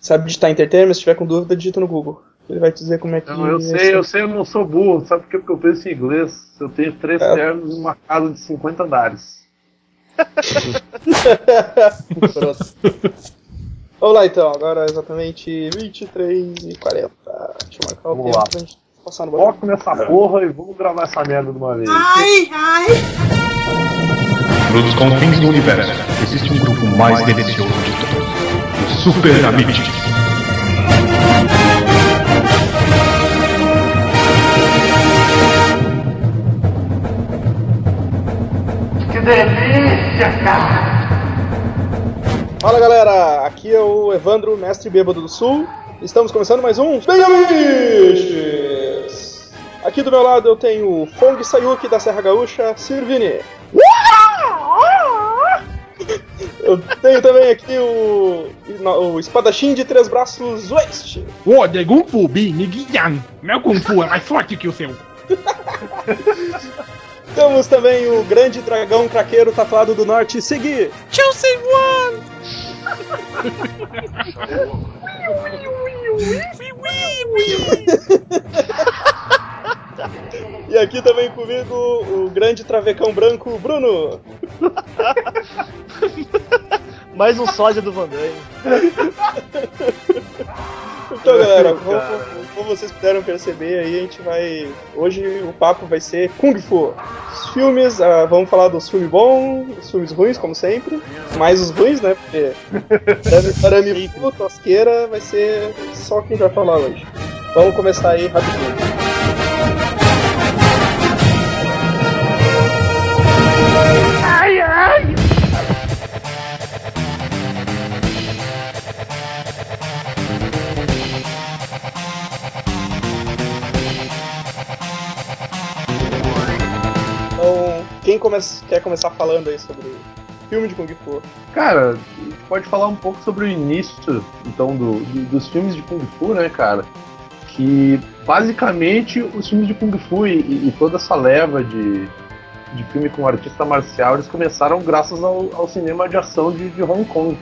sabe digitar entertainment, se tiver com dúvida, digita no Google. Ele vai te dizer como é que. Não, eu é sei, eu sei, eu não sou burro. Sabe por quê? Porque eu penso em inglês. Eu tenho três É. ternos numa casa de 50 andares. Pronto. Vamos lá então, agora é exatamente 23 e 40. Deixa eu marcar o Vamos tempo lá. pra gente passar no bagulho. Foco nessa porra e vamos gravar essa merda de uma vez. Nos confins do universo, existe um grupo mais delicioso de todos. Super Amigos. Fala galera, aqui é o Evandro, mestre bêbado do Sul. Estamos começando mais um Bem Amiches! Aqui do meu lado eu tenho o Fong Sayuki da Serra Gaúcha, Sirvini. Eu tenho também aqui o, o espadachim de três braços Waste. Ô, de Kung Fu Bi. Meu Kung Fu é mais forte que o seu. Temos também o grande dragão craqueiro tatuado do norte, Segui. Chelsea One! E aqui também comigo o grande travecão branco, Bruno. Mais um sósia do Van Damme. Então, galera, como, como vocês puderam perceber aí, a gente vai. Hoje o papo vai ser Kung Fu. Os filmes, ah, vamos falar dos filmes bons, os filmes ruins, como sempre. Mais os ruins, né? Porque arame Fu, tosqueira, vai ser só quem vai falar hoje. Vamos começar aí rapidinho. Então, quem come- quer começar falando aí sobre filme de Kung Fu? Cara, a gente pode falar um pouco sobre o início, então, do, do- dos filmes de Kung Fu, né, cara? Que basicamente os filmes de Kung Fu e, e toda essa leva de, de filme com artista marcial, eles começaram graças ao, ao cinema de ação de, de Hong Kong,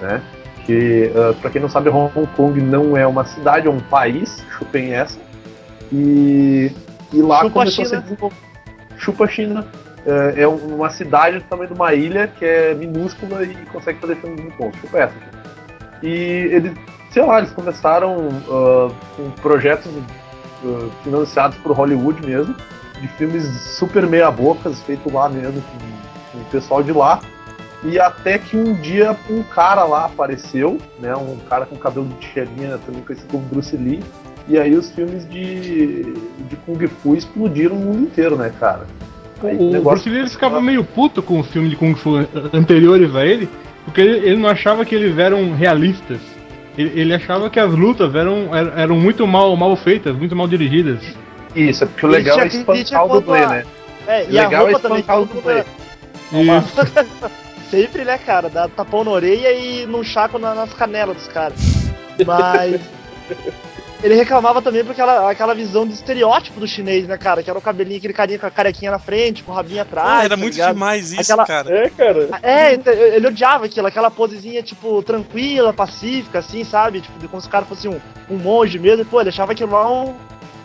né? Que, ah, pra quem não sabe, Hong Kong não é uma cidade, é um país, chupem essa. E, e lá Chupa começou a China. se desenvolver. Chupa China. É, é uma cidade do tamanho de uma ilha que é minúscula e consegue fazer filmes muito bons. Chupa essa. gente. E eles, sei lá, eles começaram ah, com projetos ah, financiados por Hollywood mesmo, de filmes super meia-bocas, feitos lá mesmo, com, com o pessoal de lá. E até que um dia um cara lá apareceu, né? Um cara com cabelo de tigelinha, também conhecido como Bruce Lee. E aí os filmes de, de Kung Fu explodiram no mundo inteiro, né, cara? Aí O negócio Bruce Lee ele ficava meio puto com os filmes de Kung Fu anteriores a ele, porque ele, ele não achava que eles eram realistas. Ele, ele achava que as lutas eram, eram, eram muito mal, mal feitas, muito mal dirigidas. Isso, é porque o legal é espantar o dublê, né? É, O e a legal é roupa também. espantar o dublê. Sempre, né, cara? Dá tapão na orelha e num chaco na- nas canelas dos caras. Mas. Ele reclamava também por aquela, aquela visão de estereótipo do chinês, né, cara? Que era o cabelinho, aquele carinha com a carequinha na frente, com o rabinho atrás. Ah, era tá muito ligado? demais isso, Aquela- cara. É, cara. É, então, ele odiava aquilo, aquela posezinha, tipo, tranquila, pacífica, assim, sabe? Tipo, de como se o cara fosse um, um monge mesmo. E, pô, ele achava aquilo lá um-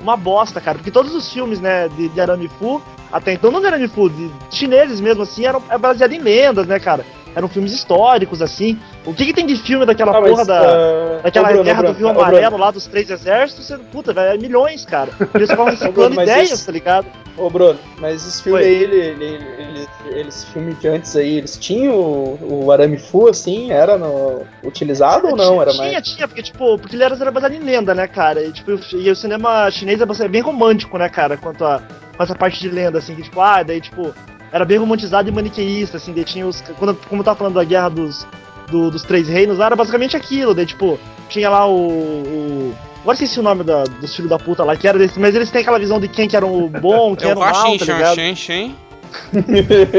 uma bosta, cara. Porque todos os filmes, né, de, de Arame Fu, até então não de Arame Fu, de chineses mesmo, assim, eram é baseado em lendas, né, cara? Eram filmes históricos, assim. O que, que tem de filme daquela Ah, mas, porra da. ah, Daquela Bruno, guerra Bruno, do Rio Amarelo lá dos três exércitos, você, puta, velho, é milhões, cara. Eles estavam reciclando mas ideias, tá ligado? Ô Bruno, mas esse filme Oi. aí, ele, ele, ele, ele- esse filme de antes aí, eles tinham o, o arame fu assim, era no, utilizado ou não? Era tinha, mais. tinha, porque, tipo, porque ele era, era baseado em lenda, né, cara? E, tipo, e o cinema chinês é bastante- bem romântico, né, cara, quanto a com essa parte de lenda, assim, que, tipo, ah, daí, tipo, era bem romantizado e maniqueísta, assim, daí tinha os. Quando, como eu tava falando da guerra dos, do- dos três reinos, lá era basicamente aquilo, daí, tipo, tinha lá o. o Agora esqueci o nome da, dos filhos da puta lá, que era desse, mas eles têm aquela visão de quem que era o bom, quem É era o mal, tá ligado? Shen, Shen.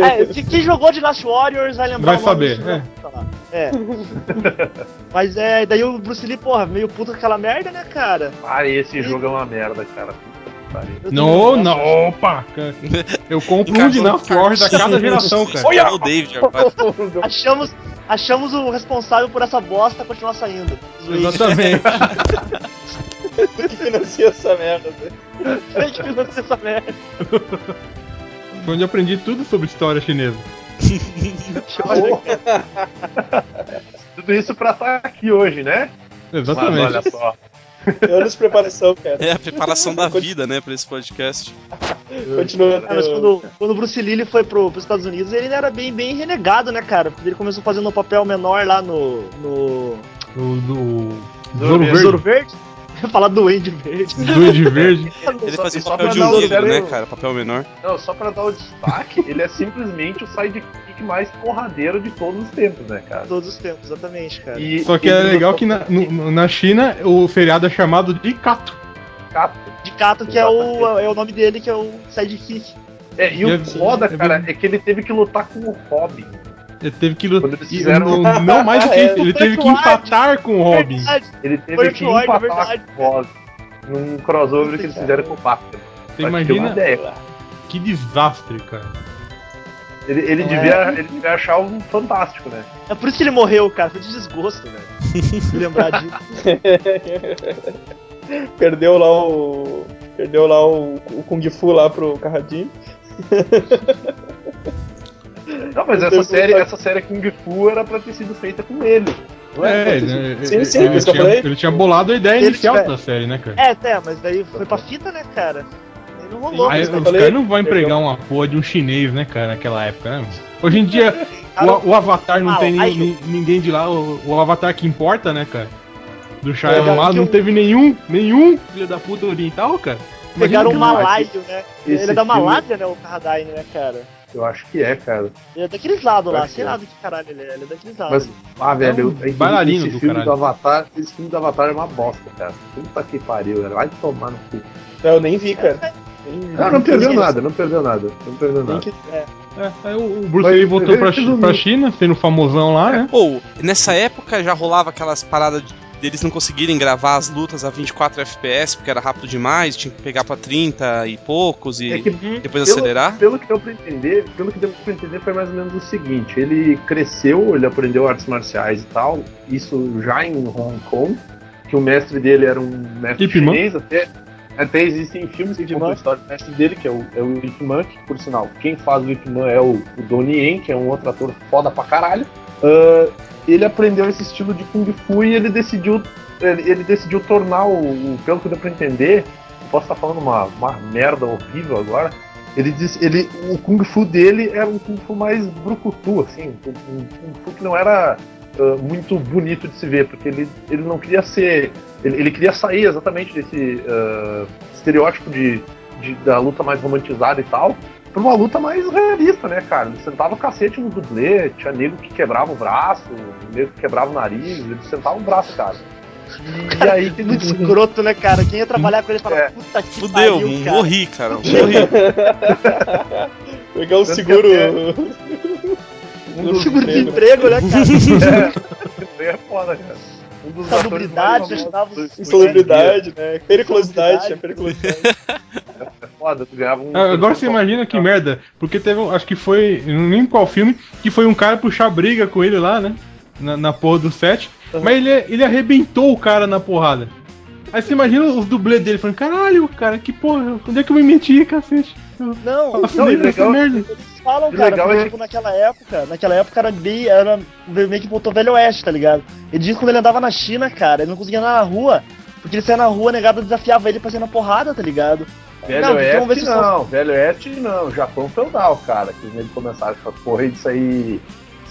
É, que- quem jogou de Last Warriors vai lembrar Vai o nome saber, da puta lá. É. Mas é, daí o Bruce Lee, porra, meio puto com aquela merda, né, cara? Ah, esse jogo é uma merda, cara. Pariu. Eu Não, não, opa! cara. Eu compro um de no Dynasty Warriors a cada geração, cara. Olha o David agora. Achamos, achamos o responsável por essa bosta continuar saindo. Exatamente. Que financia essa merda. né? Quem que financia essa merda? Foi onde eu aprendi tudo sobre história chinesa. Tudo isso pra estar aqui hoje, né? Mas Exatamente. olha só. Anos de preparação, cara. É a preparação da vida, né, pra esse podcast. Continuando. Ah, mas quando, quando o Bruce Lee ele foi pro, pros Estados Unidos, ele era bem, bem renegado, né, cara? Porque ele começou fazendo um papel menor lá no. no. O do. Zoro Zoro Zoro Verde. Falar Duende Verde. Duende Verde. Ele fazia só papel de dar um né, cara? Papel menor. Não, só pra dar o destaque, ele é simplesmente o sidekick mais porradeiro de todos os tempos, né, cara? Todos os tempos, exatamente, cara. E Só que é legal que na, no- na China o feriado é chamado de Kato. Cato. De Kato, que é o, é o nome dele, que é o sidekick. É, e o foda, cara, é que ele teve que lutar com o Robin. Ele teve que lutar. fizeram- Não, não mais do que isso, ele teve que empatar com o Robin. Verdade. Ele teve Foi que é empatar verdade. com o Robin. Num crossover que eles fizeram com o Batman. Você ter uma imagina ideia. que desastre, cara. Ele, ele Não devia, é? ele devia achar um fantástico, né? É por isso que ele morreu, cara. Foi de desgosto, velho. Lembrar disso. Perdeu lá o. Perdeu lá o, o Kung Fu lá pro Carradinho. Não, mas essa série, essa série Kung Fu era pra ter sido feita com ele. É, Pra ter ele, Sim, sim, ele, tinha, ele tinha bolado a ideia Ele inicial tiver- da série, né, cara? É, até, mas daí foi pra fita, né, cara? Aí não rolou. Aí, eu os caras não vão empregar uma porra de um chinês, né, cara, naquela época, né? Hoje em dia, o, o Avatar não Ah, tem ni- ninguém de lá, o, o Avatar que importa, né, cara? Do Shyamalan Pegaram lá que não teve nenhum, nenhum filho da puta oriental, cara. Pegaram o Imagina que- malaio, né? Esse Ele é da filme- Malásia, né, o Carradine, né, cara? Eu acho que é, cara. Ele é daqueles lados lá, sei é. lá do que caralho ele é. Ele é daqueles lados. Mas, ah, velho, um eu- bailarino esse do filme caralho. do Avatar, esse filme do Avatar é uma bosta, cara. Puta que pariu, velho. Vai tomar no cu. Eu nem vi, cara. Nem- Não, não perdeu nada, não perdeu nada. Não perdeu nada. que- É. É, aí o Bruce Lee voltou pra, pra China, sendo famosão lá, né? Ou, nessa época já rolava aquelas paradas de- deles não conseguirem gravar as lutas a 24 FPS porque era rápido demais, tinha que pegar pra 30 e poucos e É que depois pelo, acelerar. pelo que deu pra entender, pelo que deu pra entender foi mais ou menos o seguinte, ele cresceu, ele aprendeu artes marciais e tal, isso já em Hong Kong, que o mestre dele era um mestre Ip Man. chinês, até, até existem filmes que contam a história do mestre dele, que é o, é o Ip Man, que por sinal, quem faz o Ip Man é o, o Donnie Yen, que é um outro ator foda pra caralho. Ah, ele aprendeu esse estilo de Kung Fu e ele decidiu ele, ele decidiu tornar o, o- pelo que deu pra entender, posso estar falando uma, uma merda horrível agora, ele disse, ele, o Kung Fu dele era um Kung Fu mais brucutu, assim, um, um Kung Fu que não era ah, muito bonito de se ver, porque ele, ele não queria ser, ele, ele queria sair exatamente desse ah, estereótipo de, de- da luta mais romantizada e tal, pra uma luta mais realista, né, cara? Ele sentava o cacete no dublê, tinha nego que quebrava o braço, nego que quebrava o nariz, ele sentava o braço, cara. E, e aí que Muito escroto, né, cara? Quem ia trabalhar com ele fala, É. puta que Fudeu, pariu, cara. morri, cara. Morri. Pegar que seguro. um dos Seguro de Emprego. né, cara? É, é foda, cara. Um dos Salubridade, atores mais ajudava famosos os- do- do Insalubridade, né? Periculosidade, tinha Salubridade. periculosidade. Foda, tu ganhava um. Ah, Agora você imagina que merda, porque teve, um- acho que foi, não lembro qual filme, que foi um cara puxar briga com ele lá, né? Na, na porra do set, mas ele, ele arrebentou o cara na porrada. Aí você imagina os dublês dele falando, caralho, cara, que porra, onde é que eu me meti, cacete? Eu Não, faço não, essa legal- merda. Eles falam, cara, legal porque, é- tipo, naquela época, naquela época era bem, era meio que voltou velho oeste, tá ligado? Ele diz que quando ele andava na China, cara, ele não conseguia andar na rua, porque ele saia na rua, a negada desafiava ele pra sair na porrada, tá ligado? Velho Não, ver Oeste se não, Velho Oeste não, Japão feudal, cara. Que eles começaram com essa porra aí disso aí.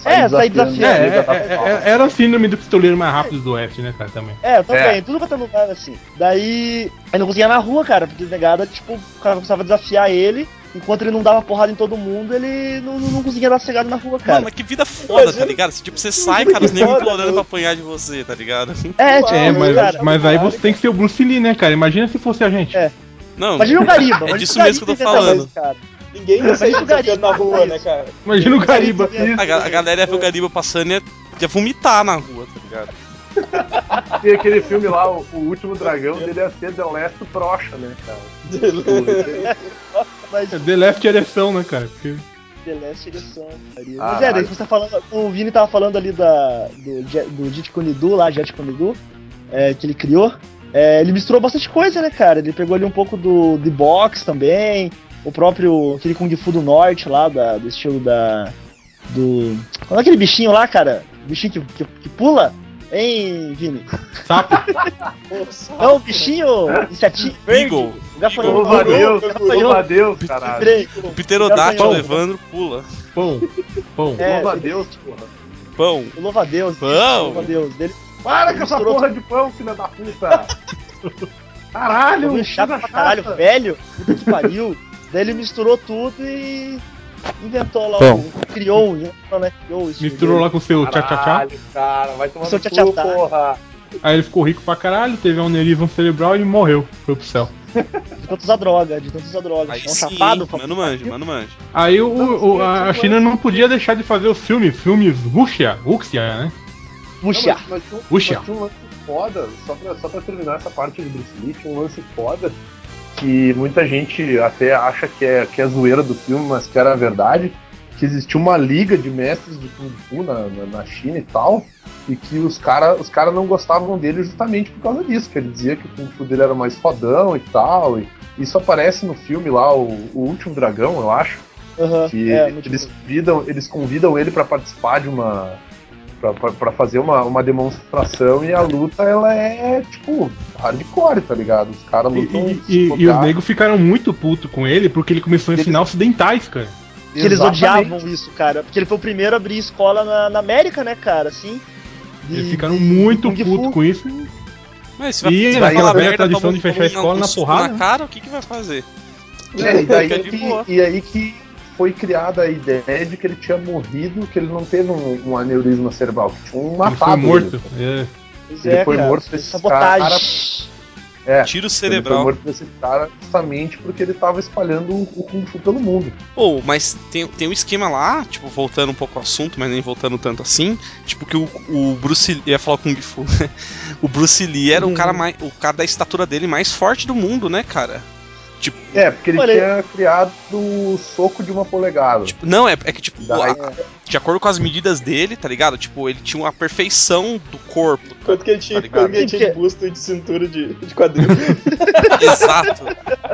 É, sair É, desafiando. a é, é, pessoa. é, era a síndrome do pistoleiro mais rápido do Oeste, né, cara, também. É, também, É. tudo quanto é lugar assim. Daí, ele não conseguia na rua, cara, porque negada, tipo, o cara começava a desafiar ele, enquanto ele não dava porrada em todo mundo, ele não, não, não conseguia dar cegado na rua, Mano, cara. mas que vida foda, Imagina- tá ligado? Tipo, você sai, cara, os negros implorando pra apanhar de você, tá ligado? É, tipo, É, mas, cara, mas aí você tem que ser o Bruce Lee, né, cara? Imagina se fosse a gente. É. Não, Imagina o Gariba. É disso mesmo que eu tô Gariba falando. Ninguém ia sair desafiando na Gariba rua, né, cara? Imagina o Gariba. a, ga- a galera ia ver o Gariba passando e ia, ia vomitar na rua, tá ligado? E aquele filme lá, o, o último dragão dele ia ser The Last Brocha, né, cara? Mas, É The Left ereção, né, cara? Porque The Last Edition. Mas Caralho. é, daí você tá falando. O Vini tava falando ali da, do, do Jet Kunidu lá, Jet Kunidu, é, que ele criou. É, ele misturou bastante coisa, né, cara? Ele pegou ali um pouco do The Box também, o próprio. aquele Kung Fu do Norte lá, da, do estilo da. Do. Qual é aquele bichinho lá, cara? Bichinho que, que, que pula? Hein, Vini? Sapo. Não, o bichinho insetinho verde. Beagle. O gafanhoto. Louva a Deus, louva a Deus, caralho. O pterodátilo Pão. Evandro pula. Pão. Pão. É, Louva a ele- Deus, porra. Pão. O louva a Deus. Pão. Louva a Deus. Dele Para com essa Misturou porra de pão, filha da puta! Caralho, Bagulho chato pra caralho, velho. Puta que pariu. Daí ele misturou tudo e inventou lá Bom. o. Criou, inventou, né? Criou isso. Misturou lá com o seu tchá-tchá-tchá. Caralho, cara, vai tomar Seu no cu, tchá-tchá-tá. porra. Aí ele ficou rico pra caralho, teve um aneurisma cerebral e morreu. Foi pro céu. De tanto usar droga, de tanto usar droga. Aí é um sim, chapado, mano manja, mano manja. Aí o, o- a a China não podia deixar de fazer os filmes, filmes Wuxia, Wuxia, né? Puxa. Não, mas, mas, tinha, um- Puxa. mas tinha um lance foda, só pra, só pra terminar essa parte do Bruce Lee, tinha um lance foda que muita gente até acha que é, que é zoeira do filme, mas que era verdade, que existia uma liga de mestres de Kung Fu na, na, na China e tal, e que os caras os cara não gostavam dele justamente por causa disso, que ele dizia que o Kung Fu dele era mais fodão e tal, e isso aparece no filme lá, o, o Último Dragão, eu acho, Aham, que é, eles convidam, eles convidam ele para participar de uma para fazer uma, uma demonstração e a luta ela é tipo hardcore, tá ligado? Os caras E, lutam e- e- e os negros ficaram muito putos com ele porque ele começou a ensinar ocidentais, cara. Que eles odiavam isso, cara. Porque ele foi o primeiro a abrir escola na, na América, né, cara? Assim. de- Eles ficaram muito putos com isso. Mas se E vai, falar velha merda, tradição toma- de fechar a escola um na porrada, na cara, o que que vai fazer? É, e, daí de que, e aí que foi criada a ideia de que ele tinha morrido, que ele não teve um, um aneurisma cerebral, que tinha um Ele matado. foi morto. ele. É. Ele é, foi cara, morto foi esse sabotagem. É, Tiro ele foi cerebral. morto por esse cara justamente porque ele tava espalhando o, o Kung Fu pelo mundo. Pô, mas tem, tem um esquema lá, tipo, voltando um pouco ao assunto, mas nem voltando tanto assim, tipo que o, o Bruce Lee, ia falar Kung Fu, o Bruce Lee era o Uhum. cara mais, o cara da estatura dele mais forte do mundo, né, cara? Tipo, É, porque ele Olha, tinha criado o soco de uma polegada. tipo, não, é, é que tipo, Daí- a- de acordo com as medidas dele, tá ligado? Tipo, ele tinha uma perfeição do corpo. tá- Quanto que ele tinha, Tá quanto que ele tinha de busto e de cintura de, de quadril. exato,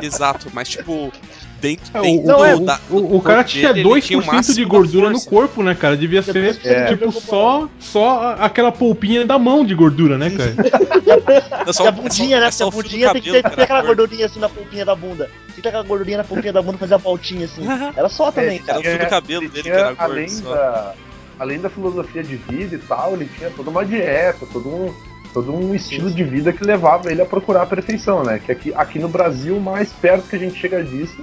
exato, mas tipo, dentro, É, dentro o, Não, é, o- da- o- o cara tinha dele, ele tinha o 2% máximo de gordura no corpo, né, cara? Devia ser, É. tipo, só, só aquela polpinha da mão de gordura, né, cara? É só- E a é só- bundinha, né? é Porque a bundinha tem que cabelo ter, que ter aquela gordurinha assim na polpinha da bunda. Tem ter aquela gordurinha na polpinha da bunda fazer a voltinha assim. Era só também, É, cara. Era o cabelo ele dele que era gordo. além só. da, além da filosofia de vida e tal, ele tinha toda uma dieta, todo um, todo um estilo de vida que levava ele a procurar a perfeição, né? Que aqui, aqui no Brasil, o mais perto que a gente chega disso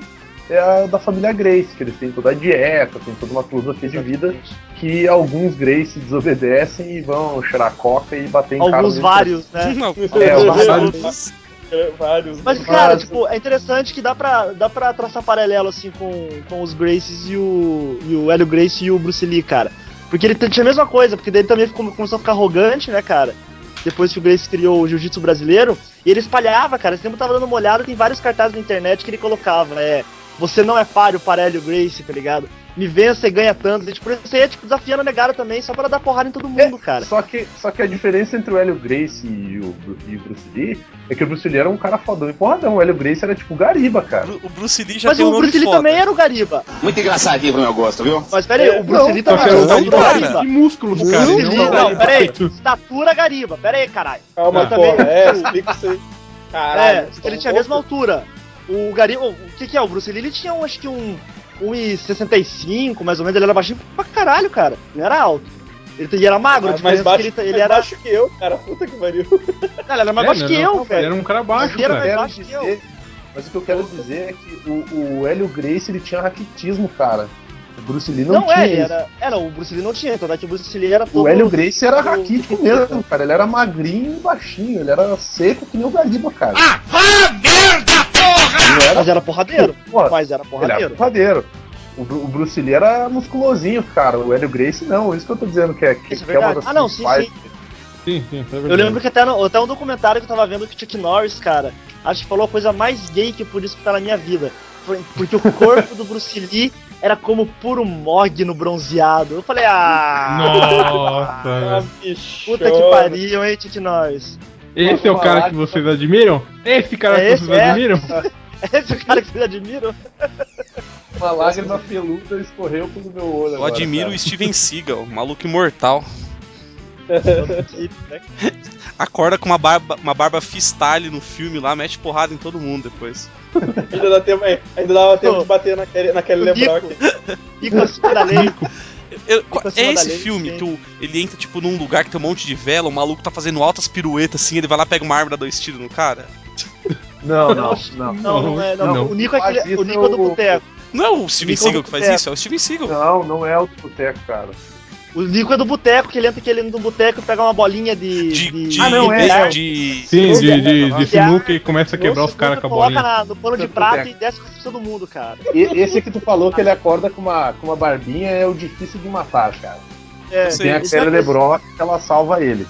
é a da família Grace, que eles têm toda a dieta, tem toda uma filosofia de vida que alguns Grace desobedecem e vão cheirar coca e bater em cara Alguns mesmo. vários, né? Não, É, alguns vários. outros. É, Vários. Mas, cara, tipo, é interessante que dá pra, dá pra traçar paralelo, assim, com, com os Graces e o, e o Hélio Grace e o Bruce Lee, cara. Porque ele tinha a mesma coisa, porque daí ele também ficou- começou a ficar arrogante, né, cara? Depois que o Grace criou o jiu-jitsu brasileiro, e ele espalhava, cara. Esse tempo eu tava dando uma olhada, tem vários cartazes na internet que ele colocava, é. Você não é páreo para Hélio Grace, tá ligado? Me vença e ganha tanto. E, tipo, isso aí é, tipo, desafiando a negada também, só pra dar porrada em todo mundo, cara. Só que, só que a diferença entre o Hélio Grace e o, e o Bruce Lee é que o Bruce Lee era um cara fodão e porradão. O Hélio Grace era tipo gariba, cara. O Bruce Lee já Mas tem um o nome Bruce Lee foda. também era o Gariba. Muito engraçadinho pro meu gosto, viu? Mas pera aí, É, o Bruce não, Lee também que era o Gariba. de músculos, Bruce cara. Lee, não não, pera aí. Estatura Gariba, pera aí, caralho. Calma, pô. também- É, explica isso aí. Caralho. é, ele tinha a mesma altura. O Gariba, o que que é? O Bruce Lee, ele tinha, um, acho que um 1,65, mais ou menos, ele era baixinho pra caralho, cara. Ele era alto. Ele, ele era magro, a mais, mais diferença baixo, é que ele, ele mais era... baixo que eu, cara. Puta que pariu. Não, ele era mais É, baixo não, que não, eu, Ele velho. era um cara baixo, Ele era cara. quero baixo que eu. dizer, mas o que eu quero dizer é que o, o Hélio Grace ele tinha raquitismo, cara. O Bruce Lee não, Não, tinha é, ele era... Era, o Bruce Lee não tinha, tanto é que o Bruce Lee era todo... O Hélio Grace era raquítico mesmo, cara. Ele era magrinho e baixinho. Ele era seco que nem o Gariba, cara. Ah, vá merda! Ele era, Mas era porradeiro. porra, Mas era ele era porradeiro. porradeiro. O, o Bruce Lee era musculosinho, cara. O Hélio Grace não. Isso que eu tô dizendo que é, que, Isso é que é uma das Ah, não, sim, sim. Sim, sim, é Eu lembro que até, no, até um documentário que eu tava vendo que o Chuck Norris, cara, acho que falou a coisa mais gay que eu pude escutar na minha vida. Foi- Porque o corpo do Bruce Lee era como puro mogno bronzeado. Eu falei, ah, Nossa. puta que pariu, hein, Tite Nós. Esse é o cara que vocês admiram? Esse cara É que esse, vocês é. admiram? Esse é o cara que vocês admiram? Uma lágrima peluda escorreu pelo meu olho. Eu agora, admiro cara. o Steven Seagal, maluco imortal. Acorda com uma barba, uma barba freestyle no filme lá, mete porrada em todo mundo depois. Ainda, dá tempo, é, ainda dava tempo de bater naquele, naquele Lebrock. Nico acima da lei. Eu- Fica é da esse lei, filme sim. que o- ele entra tipo num lugar que tem um monte de vela, o maluco tá fazendo altas piruetas assim, ele vai lá pega uma arma e dá dois tiros no cara. Não, não, não. Não, não é. Não. Não. O Nico é, aquele, o isso Nico é do o- boteco. Não é o Steven Nico Seagal que faz Boteco. isso, é o Steven Seagal. Não, não é o do boteco, cara. O Nico é do boteco, que ele entra que ele entra no boteco e pega uma bolinha de. De, de- de, Ah, não, é, de- é. de- Sim, de, de, de sinuca e começa a quebrar os caras com a coloca bolinha. na- no pano de Boteco. prata e desce com todo mundo, cara. E- esse que tu falou que ele acorda com uma, com uma barbinha é o difícil de matar, cara. É, Sim. Tem a Kelly é- LeBrock que ela salva ele.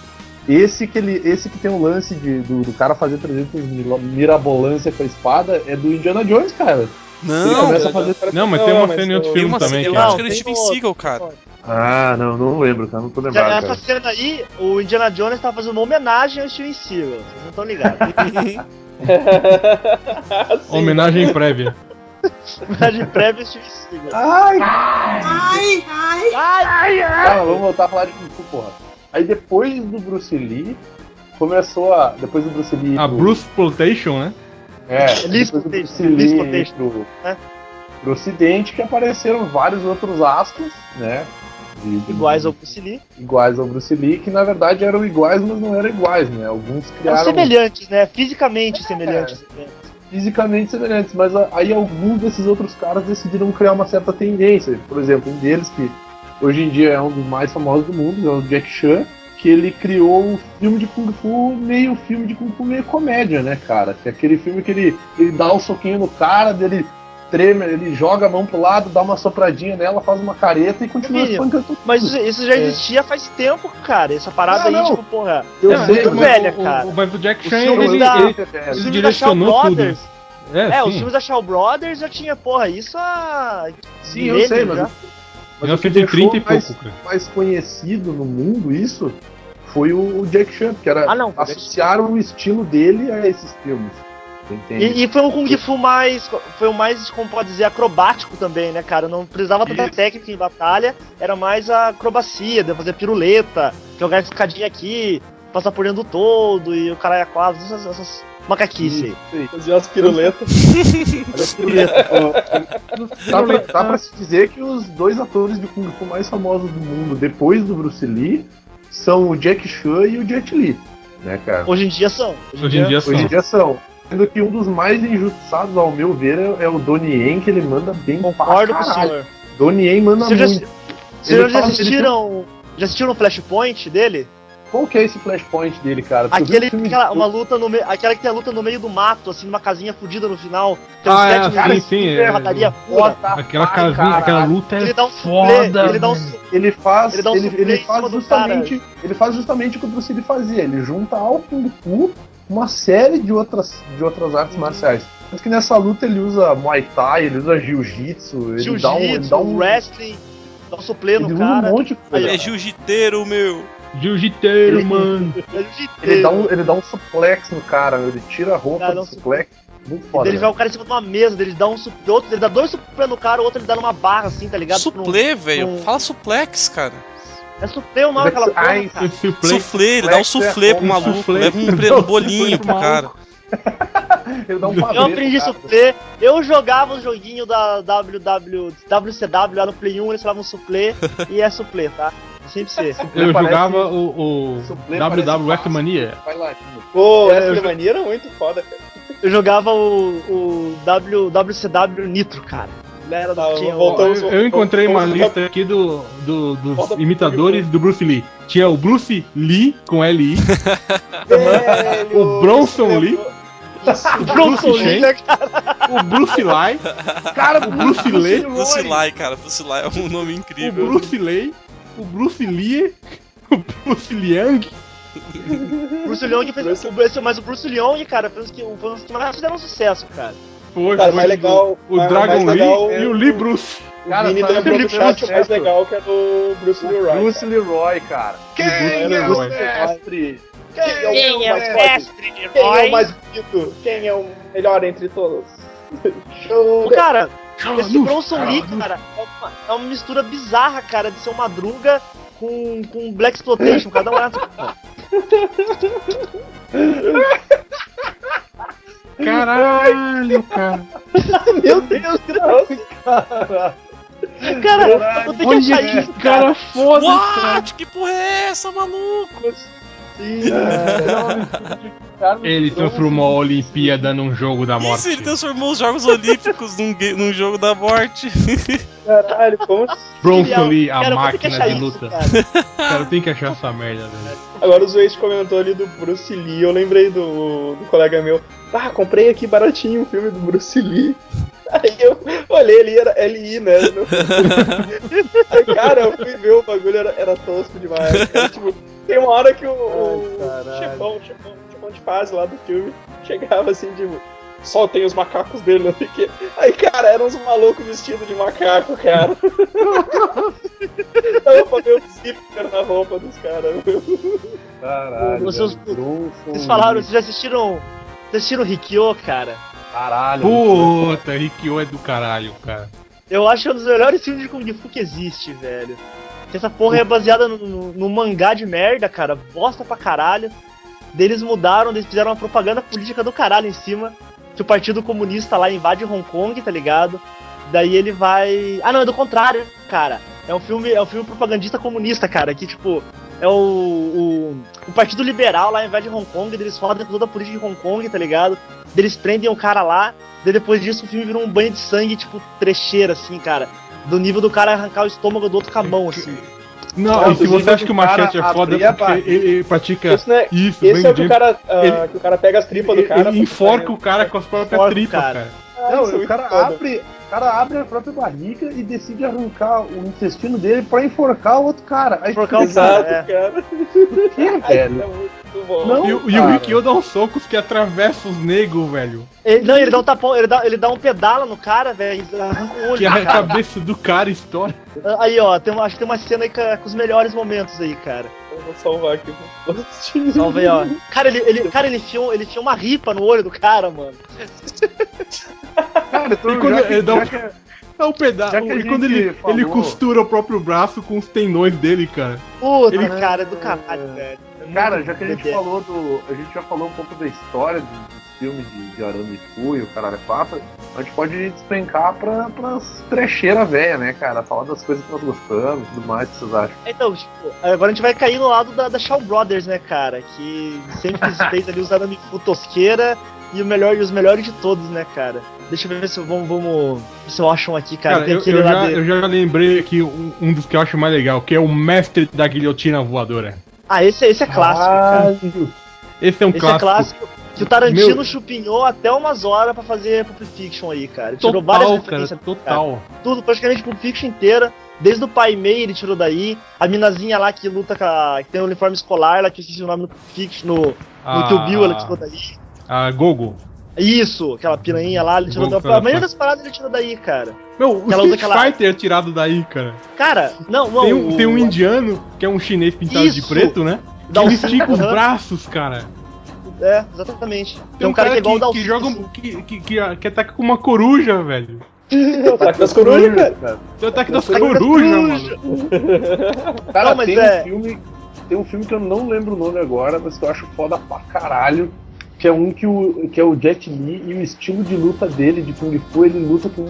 Esse que, ele, esse que tem o lance de, do, do cara fazer 300 mil- mirabolância com a espada é do Indiana Jones, cara. Ele Não, começa a fazer. Não, mas tem uma cena em outro filme uma, também. eu que é- acho que ele é Steven. Seagal, cara. Ah, não, não lembro, cara. Não tô lembrado. Essa Cara. cena aí, o Indiana Jones tá fazendo uma homenagem ao Steven Seagal. Vocês não estão ligados. Sim. Homenagem prévia. homenagem prévia ao Steven Seagal. Ai, Ai, ai, ai. Calma, vamos voltar a falar de Kung Fu, porra. Aí depois do Bruce Lee, começou a. Depois do Bruce Lee. A pro- Bruce Plotation, né? É, depois do Bruce Lee pro, né? pro ocidente, que apareceram vários outros astros, né? de- de- Iguais ao Bruce Lee. iguais ao Bruce Lee, que na verdade eram iguais, mas não eram iguais, né? Alguns criaram semelhantes, né? Fisicamente semelhantes. fisicamente semelhantes, mas aí alguns desses outros caras decidiram criar uma certa tendência. Por exemplo, um deles que hoje em dia é um dos mais famosos do mundo, é o Jack Chan, que ele criou um filme de Kung Fu, meio filme de Kung Fu, meio comédia, né, cara? Que é aquele filme que ele, ele dá um soquinho no cara, dele treme, ele joga a mão pro lado, dá uma sopradinha nela, faz uma careta e continua espancando tudo. Mas isso, já existia faz tempo, cara. Essa parada Não, aí, tipo, porra. Eu É, sei, muito mas velha, o- o- cara. Mas o Jack O Chan, filme ele, da- ele, Os ele filmes da Shaw direcionou tudo. Brothers. É, É, os filmes da Shaw Brothers já tinha, porra, isso há. Sim, eu sei, mas, já. mas o que 1930 e deixou mais, pouco, cara. mais conhecido no mundo isso foi o, o Jack Chan, que era Ah, não, o associaram o estilo dele a esses filmes. E, e foi um Kung Fu mais. Foi um mais, como pode dizer, acrobático também, né, cara? Não precisava tanta Isso. técnica em batalha, era mais a acrobacia, de fazer piruleta, jogar escadinha aqui, passar por dentro do todo e o cara ia quase, essas, essas macaquices aí. Fazia umas piruletas. Olha a piruleta. Ó, dá, pra, dá pra se dizer que os dois atores de Kung Fu mais famosos do mundo, depois do Bruce Lee, são o Jack Chan e o Jet Li. Né, cara? Hoje em dia são. Hoje em dia são. Hoje em dia são. Sendo que um dos mais injustiçados, ao meu ver, é, é o Donnie Yen, que ele manda bem Concordo com o senhor. Donnie Yen manda Vocês já, muito. vocês já ele assistiram. Já assistiram o Flashpoint dele? Qual que é esse flashpoint dele, cara? Tu Aquele, aquela, uma luta no meio, aquela que tem a luta no meio do mato, assim, numa casinha fudida no final. Tem uns Ah, sete é, minutos sim, sim. de é, pura. Foda aquela casinha, caralho. aquela luta é Ele dá um suplê, foda. ele dá um Ele faz, Ele dá um ele, suplê ele faz do justamente, ele faz justamente o que o Bruce Lee fazia. Ele junta ao Kung Fu uma série de outras, de outras artes marciais. Tanto que nessa luta ele usa Muay Thai, ele usa Jiu-Jitsu, ele dá um, ele dá um, wrestling, dá um suplê ele no usa cara. um monte de coisa. Ele é cara. jiu-jiteiro, meu. Jiu-jiteiro, mano. É jiu-jitsu. Ele dá, um, ele dá um suplex no cara, ele tira a roupa do um suplex. Muito foda. ele vai o cara em cima de uma mesa, ele dá um suplê, outro, ele dá dois suplê no cara, o outro ele dá numa barra assim, tá ligado? Suplê, velho. um- Fala suplex, cara. É suplê o nome daquela porra, Ai, cara. Ele dá um Suplex suflê é pro maluco. suflê. Leva um, um um bolinho pro cara. Dá um Eu aprendi suplê, eu jogava o joguinho da WW, WCW lá no Play 1, eles falavam suplê e é suplê, tá? Sempre ser. Eu jogava o, o WWF. Mania. Pô, essa eu mania era muito foda, cara. Eu jogava o, o w, WCW Nitro, cara. Era do Tá, tinha o- voltamos- Eu, eu encontrei uma lista aqui do, do- dos imitadores do Bruce Lee. Tinha o Bruce Lee com L-I, O Bronson Lee. o Bronson Bruce Lee, né, cara? o Bruce Lai, Cara, o Bruce Lee, Bruce Lai, cara. Bruce Lai é um nome o incrível. Bruce Lee, o Bruce Lee, o Bruce Liang. Bruce Leong fez. Bruce- o- esse- mas o Bruce Leong, cara, um dos que, um que mais fizeram sucesso, cara. Foi, Cara, foi mais legal. o mais- Dragon mais Lee legal e é o Lee Bruce. O Cara, o do que chat deu mais legal que é do Bruce Leroy. Bruce Leroy, cara. Quem é o mestre? Quem é o Quem é o mais mestre Quem é o Leroy? mais bonito? Quem é o melhor entre todos? Ô, cara, esse Bronson Lee, cara, é uma, é uma mistura bizarra, cara, de ser uma druga com, com Black Exploitation. Cada um é Caralho, cara. Meu Deus, que nossa. Cara, eu vou ter que achar Olha isso, que cara foda, cara. What? Que porra é essa, maluco? Ele transformou a Olimpíada num jogo da morte. Isso, ele transformou os Jogos Olímpicos num, num jogo da morte. Caralho, como assim? Bronson Lee, a Cara, máquina de isso, luta. cara. Cara, eu tenho que achar essa merda, velho. Agora o Zueste comentou ali do Bruce Lee, eu lembrei do, do colega meu. Ah, comprei aqui baratinho o filme do Bruce Lee. Aí eu olhei ali, era LI, né? Aí, cara, eu fui ver o bagulho, era, era tosco demais. Cara. Tipo, tem uma hora que o, o Ai, chefão, o chefão, o chefão de fase lá do filme chegava assim, tipo, soltem os macacos dele, não sei o quê. Aí, cara, eram uns malucos vestidos de macaco, cara. Tava fazendo um zíper na roupa dos caras, meu. Caralho. Vocês- Vocês falaram, vocês já assistiram. Vocês assistiram Rikyo, cara? Caralho. Puta, Rikyo é do caralho, cara. Eu acho que é um dos melhores filmes de Kung Fu que existe, velho. Essa porra é baseada no, no- no mangá de merda, cara. Bosta pra caralho. Deles mudaram, eles fizeram uma propaganda política do caralho em cima. Que o Partido Comunista lá invade Hong Kong, tá ligado? Daí ele vai. Ah não, é do contrário, cara. É um filme, é um filme propagandista comunista, cara. Que tipo, é o, o, o Partido Liberal lá invade Hong Kong, eles fodem toda a política de Hong Kong, tá ligado? Eles prendem o cara lá, daí depois disso o filme vira um banho de sangue, tipo, trecheira, assim, cara. Do nível do cara arrancar o estômago do outro com a mão, assim. Não, Não, e se você acha que o machete é foda, é porque ele, ele pratica Esse, né, isso, esse bem é o que o cara, ah, Ele- que o cara pega as tripas do cara. Ele enforca o cara com as próprias tripas, cara. cara. Não, é o cara foda. abre, o cara abre a própria barriga e decide arrancar o intestino dele pra enforcar o outro cara. Aí Enforcar o fica, cara, é. cara. "Por quê, Ai, velho? é muito bom. Não, E, o- e o. Rikyo dá uns socos que atravessam os negros, velho. Ele- não, ele dá um tapão, ele dá, ele dá um pedala no cara, velho, e arranca o olho Que do a cara. cabeça do cara estoura. Aí, ó, tem acho que tem uma cena aí com, com os melhores momentos aí, cara. Eu vou salvar aqui pra assistir. Salve aí, ó. Cara, ele, ele, cara, ele tinha, ele tinha uma ripa no olho do cara, mano. Cara, então, E quando já ele dá um- já que- É um pedaço. Já que a E quando ele, falou- ele costura o próprio braço com os tendões dele, cara. Puta, Ele- cara, é do caralho, velho. Cara, já que a gente falou do. A gente já falou um pouco da história dos, dos filmes de, de Arame Fu e o Caralho 4, a gente pode despencar pra, pras trecheiras velha, né, cara? Falar das coisas que nós gostamos e tudo mais, o que vocês acham? Então, tipo, agora a gente vai cair no lado da, da Shaw Brothers, né, cara? Que sempre fez- ali os Arame Fu tosqueira e, o melhor, e os melhores de todos, né, cara? Deixa eu ver se eu- vamos, vamos se eu acho um aqui, cara. Cara, Tem eu, eu já, de- eu já lembrei aqui um, um dos que eu acho mais legal, que é o mestre da guilhotina voadora. Ah, esse, esse é clássico, cara. Esse é um Esse clássico. é clássico. Que o Tarantino Meu- chupinhou até umas horas pra fazer Pulp Fiction aí, cara. Ele tirou várias Total, cara, referências. total. Tudo, praticamente Pulp Fiction inteira. Desde o Pai Mei ele tirou daí. A minazinha lá que luta com a, que tem o uniforme escolar lá, que eu esqueci o nome no Pulp Fiction, no, no Ah, Kill Bill, ela tirou daí. A Gogo. Isso, aquela piranha lá, ele tirou Vou daí. A maioria das paradas ele tirou daí, cara. Meu, o Street aquela- Fighter é tirado daí, cara. Cara, não, não. Tem um, o- tem um indiano, que é um chinês pintado de Isso. preto, né? Dá um estica os braços, cara. É, exatamente. Tem, Tem um cara, que é igual o que, que joga um- que, que, que, que ataca com uma coruja, velho. O ataque das corujas, cara. Tem o ataque das Coruja, corujas, coruja. mano. Cara, mas tem é- um filme. Tem um filme que eu não lembro o nome agora, mas que eu acho foda pra caralho. Que é um que, o, que é o Jet Li e o estilo de luta dele, de Kung Fu, ele luta com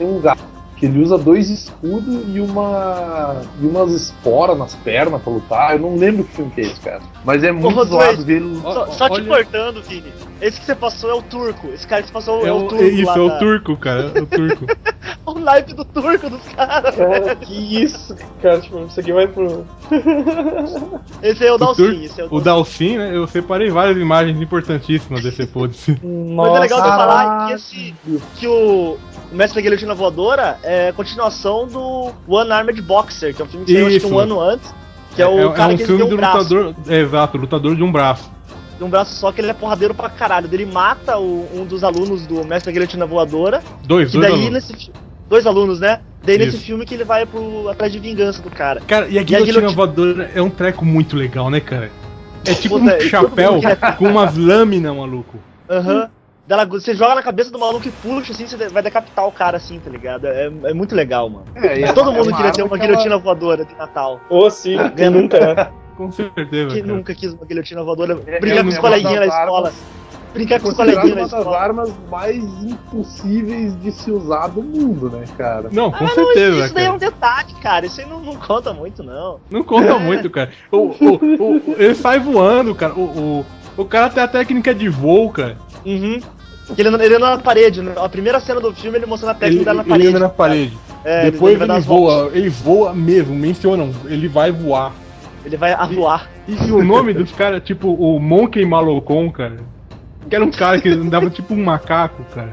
um gato. Que ele usa dois escudos e uma. e umas esporas nas pernas pra lutar. Eu não lembro que filme que é esse, cara. Mas é muito zoado dele. Só, só te olha- cortando, Vini. Esse que você passou é o turco. Esse cara que você passou é, É o turco. é isso, lá é o da- turco, cara. É o turco. O naipe do turco dos caras. Cara, que isso, cara. Tipo, isso aqui vai pro. Esse é o O Dalsin. turco- Esse é o O Dalsin, né? Eu separei várias imagens importantíssimas desse pod. Mas é legal de falar que, esse, que o, o Mestre da Guilhotina Voadora é continuação do One Armed Boxer, que é um filme que saiu acho que um ano antes. Que é, o cara um que ele filme tem um do braço. lutador. É, exato, lutador de um braço. De um braço só que ele é porradeiro pra caralho. Ele mata o- um dos alunos do Mestre da Guilhotina Voadora. Dois, dois daí alunos. nesse Dois alunos, né? Daí nesse Isso. filme que ele vai pro atrás de vingança do cara. Cara, e a guilhotina guilhotina- voadora é um treco muito legal, né, cara? É tipo Puta, um e todo chapéu com umas lâminas, maluco. Aham. Dela- Você joga na cabeça do maluco e puxa, assim, você vai decapitar o cara, assim, tá ligado? É, é muito legal, mano. É, é- Todo é mundo queria ter uma que ela- guilhotina voadora de Natal. Ô, sim, quem nunca, né? Com certeza. Quem cara. nunca quis uma guilhotina voadora? É- Brincar é com os coleguinhas na escola. Brincar com os coleguinhas na uma das escola. armas mais impossíveis de se usar do mundo, né, cara? Não, Ah, com mas certeza, não, isso daí é um detalhe, cara. Isso aí não, não conta muito, não. Não conta muito, cara. O, o, o- ele sai voando, cara. O, o, o cara tem a técnica de voo, cara. Uhum. Ele, anda- ele anda na parede. né? A primeira cena do filme ele mostrando a Ele, técnica dela na ele parede. anda na parede. É, Depois ele, as voa, voltas. ele voa mesmo, mencionam, ele vai voar. Ele vai avoar. E, e o nome dos caras, tipo o Monkey Malocon, cara. Que era um cara que andava tipo um macaco, cara.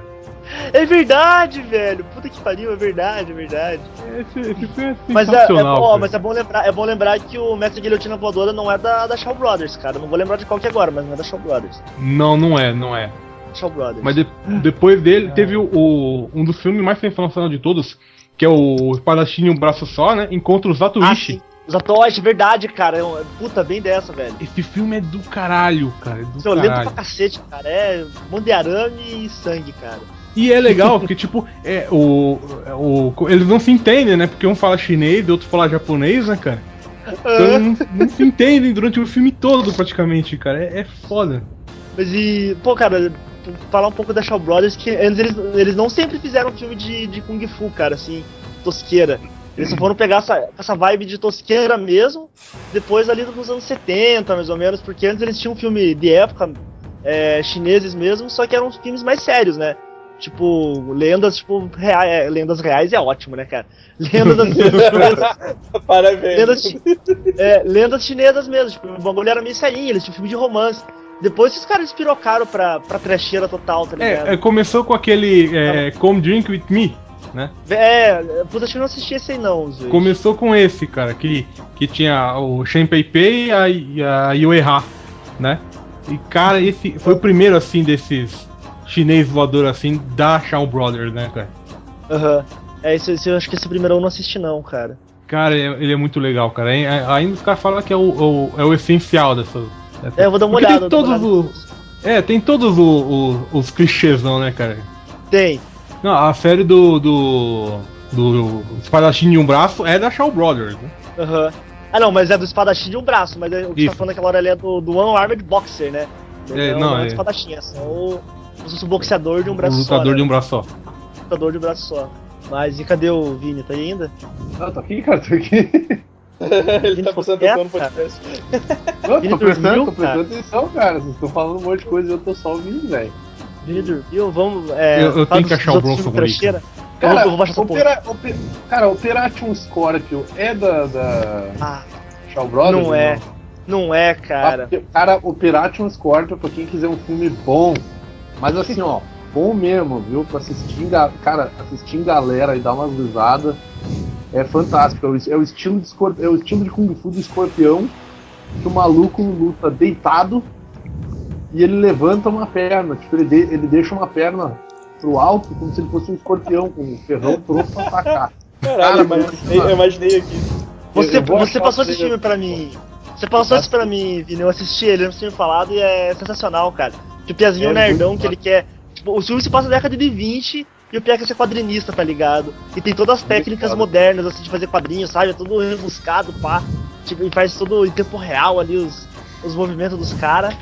É verdade, velho. Puta que pariu, é verdade, é verdade. Esse, esse filme é Mas é, é, mas é bom lembrar, é bom lembrar que o Mestre Guilhotina Voadora não é da, da Shaw Brothers, cara. Não vou lembrar de qual que é agora, mas não é da Shaw Brothers. Não, não é, não é. Shaw Brothers. Mas de- depois dele teve o, o- um dos filmes mais sensacionais de todos, que é o Espadachim e um Braço Só, né? Encontra os ah, Zatoichi. Os Atosh, verdade, cara. É um- puta, bem dessa, velho. Esse filme é do caralho, cara. É do Isso é lento pra caralho. cacete, cara. É mão de arame e sangue, cara. E é legal, porque, tipo, é, o, o, eles não se entendem, né? Porque um fala chinês e outro fala japonês, né, cara? Então não, não se entendem durante o filme todo, praticamente, cara. É, é foda. Mas e, pô, cara, falar um pouco da Shaw Brothers, que antes eles, eles não sempre fizeram filme de, de Kung Fu, cara, assim, tosqueira. Eles só foram pegar essa, essa vibe de tosqueira mesmo, depois ali nos anos 70, mais ou menos, porque antes eles tinham um filme de época, é, chineses mesmo, só que eram filmes mais sérios, né? Tipo, lendas, tipo, rea- é, lendas reais é ótimo, né, cara? Lendas chinesas, Parabéns. lendas, é, lendas chinesas mesmo, tipo, o bagulho era meio serinho, eles tinham filme de romance. Depois esses caras despirocaram pra, pra trecheira total, tá ligado? É, é, começou com aquele é, Come Drink With Me, né? É, puta, acho que eu não assisti esse aí não, Zui. Começou com esse, cara, que, que tinha o Shen Pei Pei e a, a Yue-Ha, né? E, cara, esse foi o primeiro, assim, desses chinês voador, assim, da Shaw Brothers, né, cara? Aham. É, esse, esse- eu acho que esse primeiro eu não assisti não, cara. Cara, é- ele é muito legal, cara. É- é- Ainda os caras falam que é o, o- é o essencial dessa... dessa- É, eu vou dar uma Porque olhada. Tem todos os... É, tem todos o- o- os clichês, não, né, cara? Tem. Não, a série do... do, do Espadachim de um Braço é da Shaw Brothers, né? Aham. Ah não, mas é do espadachim de um braço, mas é, o que você Isso. tá falando naquela hora ali é do, do One Armed Boxer, né? É, o- não, é é. do espadachim, é só o, o boxeador de um o braço lutador só. né? de um braço só. lutador de um braço só. Mas e cadê o Vini? Tá aí ainda? Não, tô aqui, cara, tô aqui. Ele tá prestando atenção no podcast. Não, Ele tô tô prestando atenção, cara. Vocês estão falando um monte de coisa e eu tô só ouvindo, velho. Vini dormiu? Vamos. É, Eu- eu tenho que achar o Bronson trecheira? Cara, eu vou baixar. Opera, Ope- cara, Operation Scorpio é da, da Ah, Shaw Brothers? não é. Não é, cara. Ah, Cara, Operation Scorpio, pra quem quiser um filme bom, mas assim, ó, bom mesmo, viu? Pra assistir, em ga- cara, assistir em galera e dar umas risadas, é fantástico. É o, é o estilo de é o estilo de Kung Fu do escorpião, que o maluco luta deitado e ele levanta uma perna, tipo, ele, de- ele deixa uma perna pro alto, como se ele fosse um escorpião, com um ferrão pronto pra atacar. Caralho, Cara, eu imaginei, eu imaginei aqui. Você, eu você passou o esse filme pra mim. Você passou isso pra mim, Vini. Eu assisti ele, eu tinha falado e é sensacional, cara. Que o Piazinho É nerdão que ele quer. Tipo, o filme se passa na década de 20 e o Pia quer ser quadrinista, tá ligado? E tem todas as técnicas modernas, assim, de fazer quadrinhos, sabe? É tudo rebuscado, pá. Tipo, e faz tudo em tempo real ali, os, os movimentos dos caras.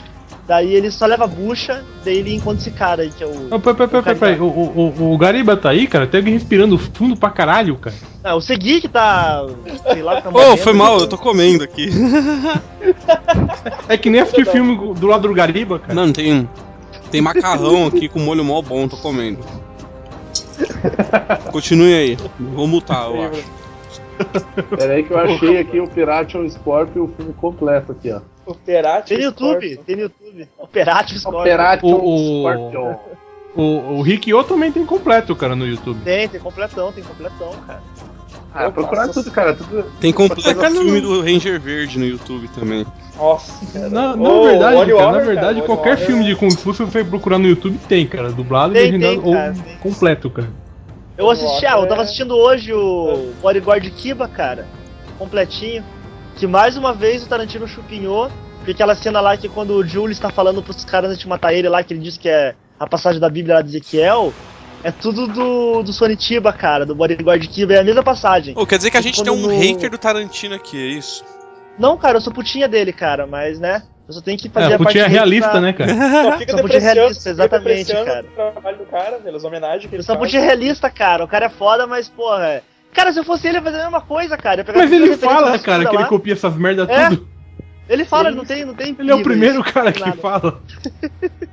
Daí ele só leva a bucha, daí ele encontra esse cara aí, que é o. Não, peraí, peraí, peraí, peraí. O, o, o- Gariba tá aí, cara? Tem alguém respirando fundo pra caralho, cara. Ah, o Segui que tá. Sei lá, tá Ô, morrendo. foi mal, eu tô comendo aqui. É que nem assistir filme do lado do Gariba, cara. Não, tem. Tem macarrão aqui com molho mó bom, tô comendo. Continue aí. Vou mutar, eu acho. Pera aí que eu achei aqui Operation Scorpio, o filme completo aqui, ó. Operati Tem no YouTube, tem no YouTube. Operativo Scorpio. Operation O- o- Scorpion. O, o Rikyo também tem completo, cara, no YouTube. Tem, tem completão, tem completão, cara. Ah, procurar Nossa. tudo, cara. Tudo... Tem completo não- filme do Ranger Verde no YouTube também. Nossa, cara. Na, na Ô, verdade, cara, na verdade, cara, qualquer filme de Kung Fu, se você procurar no YouTube, tem, cara. Dublado, Tem, legendado tem, cara, ou tem. completo, cara. Eu assisti, ah, eu tava É. assistindo hoje o Bodyguard Kiba, cara. Completinho. Que mais uma vez o Tarantino chupinhou. Porque aquela cena lá que quando o Julius tá falando pros caras antes de matar ele lá, que ele diz que é a passagem da Bíblia lá de Ezequiel, é tudo do, do Sonitiba, cara, do Bodyguard Kiba, é a mesma passagem. Pô, quer dizer que a gente tem um no- hater do Tarantino aqui, é isso? Não, cara, eu sou putinha dele, cara, mas né, eu só tenho que fazer É, a parte putinha dele realista, pra- né, cara? Só fica Só podia depreciando, realista, exatamente, cara. o trabalho do cara, pelas homenagens que ele Eu sou faz. putinha realista, cara, o cara é foda, mas, porra, é... Cara, se eu fosse ele, eu ia fazer a mesma coisa, cara. Mas ele fala, cara, que ele lá. copia essas merda É. tudo. Ele fala, ele não tem, não tem Ele é o primeiro cara que nada. fala.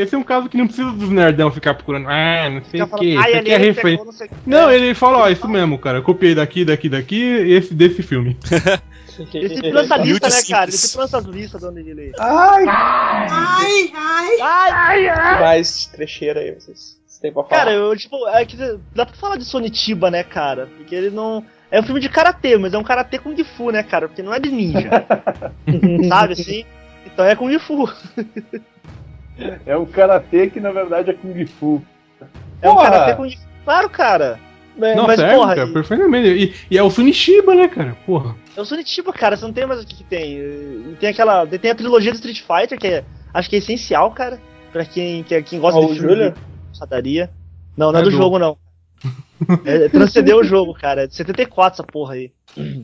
Esse é um caso que não precisa dos nerdão ficar procurando. Ah, não sei o que. "Ai, Isso aqui é ele referência. não sei o quê." Não, É. ele fala, ó, isso mesmo, cara. Eu copiei daqui, daqui, daqui, esse desse filme. Ele sempre lança a lista, né, cara? As listas de onde ele. Ai, Ai, ai. Ai, que mais trecheira aí vocês, vocês têm pra falar? Cara, eu, tipo, é que dá pra falar de Sonitiba, né, cara? Porque ele não. É um filme de karatê, mas é um karatê Kung Fu, né, cara? Porque não é de ninja. sabe assim? Então é Kung Fu. É um karatê que na verdade é Kung Fu. É um Porra! karatê Kung Fu. Claro, cara. É, Não, mas, sério, porra, cara, e- perfeitamente. E, e é o Sunishiba, né, cara? Porra. é o Sonitiba, cara. Você não tem mais o que, que tem. Tem aquela. Tem a trilogia do Street Fighter, que é, acho que é essencial, cara. Pra quem, que, quem gosta Ó, de o filme padaria. Não, não é, É do do- jogo, não. É, transcendeu o jogo, cara. É de 74 essa porra aí.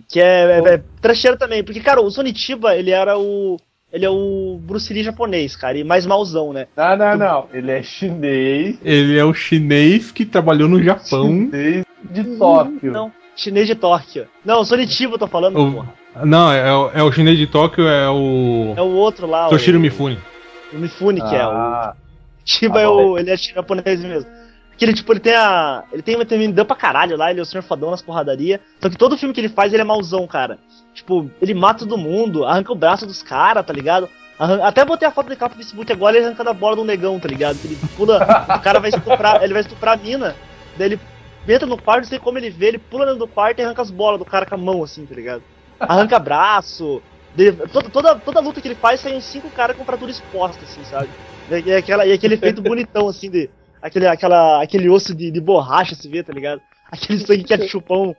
Que é, é, é também. Porque, cara, o Sonitiba, ele era o. Ele é o Bruce Lee japonês, cara. E mais mauzão, né? Não, não, não. Ele é chinês, Ele é o chinês que trabalhou no Japão. chinês de Tóquio. Não. Chinês de Tóquio. Não, o Sonitiba eu tô falando, O- porra. Não, é, o- é o chinês de Tóquio, é o. É o outro lá, Toshiro o, Mifune. o Mifune, que é o. Ah, Chiba Tá é o. Ele é japonês mesmo. Que ele, tipo, ele tem a. Ele tem uma terminação pra caralho lá, ele é o senhor fodão nas porradarias. Só que todo filme que ele faz, ele é mauzão, cara. Tipo, ele mata todo mundo, arranca o braço dos caras, tá ligado? Arran- Até botei a foto dele capa no Facebook agora, ele arrancando a bola do negão, tá ligado? Ele pula, o cara vai estuprar, ele vai estuprar a mina, daí ele entra no quarto, não sei como ele vê, ele pula dentro do quarto e arranca as bolas do cara com a mão, assim, tá ligado? Arranca braço. daí- toda, toda, toda luta que ele faz, saem cinco caras com fratura exposta, assim, sabe? E, e aquela, e aquele efeito bonitão, assim, de. Aquele, aquela, aquele osso de, de borracha, se vê, tá ligado? Aquele sangue que é chupão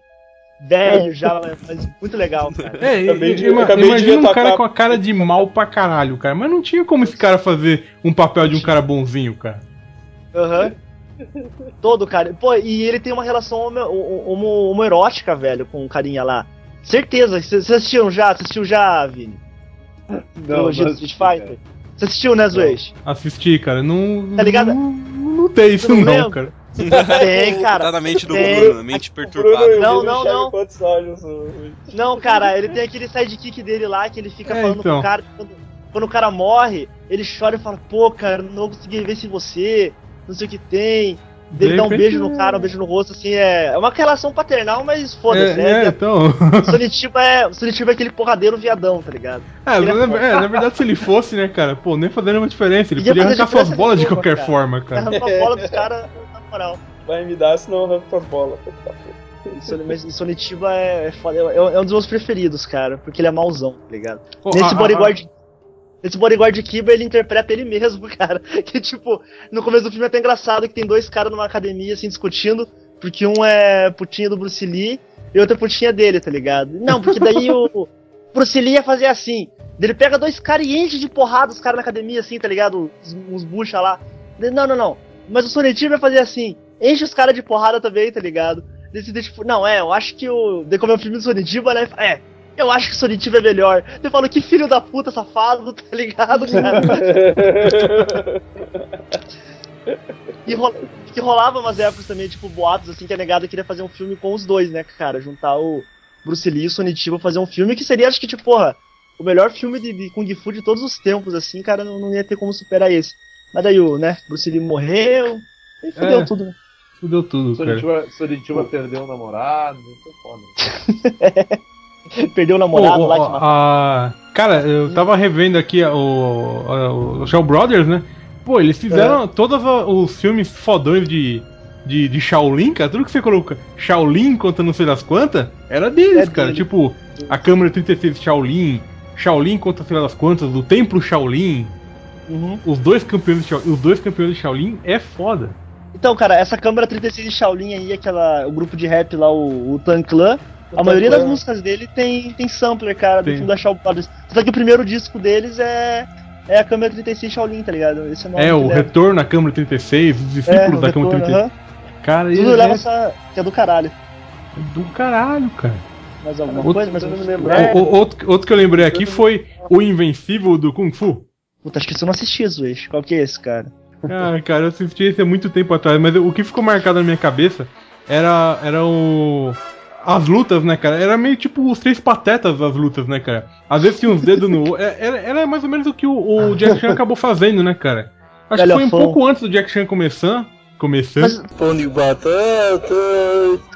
velho já, mas muito legal, cara. É, e- Acabei de- ima- imagina ver um cara com a cara de mal pra caralho, cara. Mas não tinha como esse cara fazer um papel de um cara bonzinho, cara. Aham. Todo, cara. Pô, e ele tem uma relação homo, homo- homoerótica, velho, com o carinha lá. Certeza. Vocês assistiram já? Você assistiu já, Vini? não, Trilogia do não Street Fighter? Você assistiu, né, Zuez? Assisti, cara. Não. Tá ligado? Não, não tem isso, Não não, cara. Tem, cara. Tá na mente do tem. Bruno, mente perturbada. Não, não, não. com o- Não, cara, ele tem aquele sidekick dele lá que ele fica É, falando então. pro cara. Quando, quando o cara morre, ele chora e fala: Pô, cara, não consegui ver sem você, não sei o que tem. Dele De dá um beijo no cara, um beijo no rosto, assim, é, é uma relação paternal, mas foda-se, É, né? é, então. O Sonitiba é, o Sonitiba é aquele porradeiro viadão, tá ligado? É, Ele é na, é, na verdade, se ele fosse, né, cara, pô, nem fazendo uma diferença. Ele Ia podia arrancar suas bolas de qualquer cara. forma, cara. Arranca a bola dos caras moral. Vai me dar, senão eu arranco tuas bolas. Son- Mas o Sonitiba é, é foda, é, é um dos meus preferidos, cara, porque ele é mauzão, tá ligado? Pô, Nesse a- a- bodyguard. Nesse bodyguard Kiba, ele interpreta ele mesmo, cara. Que, tipo, no começo do filme é até engraçado que tem dois caras numa academia, assim, discutindo, porque um é putinha do Bruce Lee e outro é putinha dele, tá ligado? Não, porque daí o Bruce Lee ia fazer assim. Ele pega dois caras e enche de porrada os caras na academia, assim, tá ligado? Uns, uns bucha lá. Não, não, não. Mas o Sonetiba vai fazer assim. Enche os caras de porrada também, tá ligado? Decide, tipo, não, é, eu acho que o. Daí como é o filme do Sonitiba, né? É, eu acho que o Sonitiba é melhor. Eu falo, que filho da puta safado, tá ligado, cara? E rola- que rolava umas épocas também, tipo, boatos, assim, que a negada queria fazer um filme com os dois, né, cara? Juntar o Bruce Lee e o Sonitiba fazer um filme que seria, acho que, tipo, porra, o melhor filme de, de Kung Fu de todos os tempos, assim, cara, não, não ia ter como superar esse. Mas daí o, né, Bruce Lee morreu, e fudeu É. tudo, né? Fudeu tudo, cara. Soritiba, Soritiba perdeu o namorado, foi foda. Perdeu o namorado Pô, lá que a- Cara, eu tava revendo aqui o, o, o Shaw Brothers, né? Pô, eles fizeram todos a- os filmes fodões de, de, de Shaolin, cara. Tudo que você coloca Shaolin conta não sei das quantas, era deles, É cara. dele. Tipo, a Câmara 36 de Shaolin, Shaolin conta sei lá das quantas, o Templo Shaolin. Uhum. Os dois campeões de Shaolin, os dois campeões de Shaolin é foda. Então, cara, essa câmera 36 de Shaolin aí, aquela, o grupo de rap lá, o, o Tan Clan, a maioria das músicas dele tem, tem sampler, cara, do Tem. filme da Shaolin. Só que o primeiro disco deles é, é a câmera 36 Shaolin, tá ligado? Esse é o nome É, que o leva. retorno à câmera 36, os É, discípulos o da câmera retorno, 36. aham. Cara, Tudo ele leva é essa. que é do caralho. do caralho, cara. Mais alguma Outro- coisa? Mais tentando algum me filme? lembrar. É, O- o- outro, outro que eu lembrei aqui foi o Invencível do Kung Fu. Puta, acho que você não assistiu, Zueix. Qual que é esse, cara? Ah, cara, eu assisti esse há muito tempo atrás, mas o que ficou marcado na minha cabeça era, era o. As lutas, né, cara? Era meio tipo os três patetas das lutas, né, cara? Às vezes tinha uns dedos no. é- Era, era mais ou menos o que o, o Jack Chan acabou fazendo, né, cara? Acho que foi um Galhofão. pouco antes do Jack Chan começar. Começando. Mas-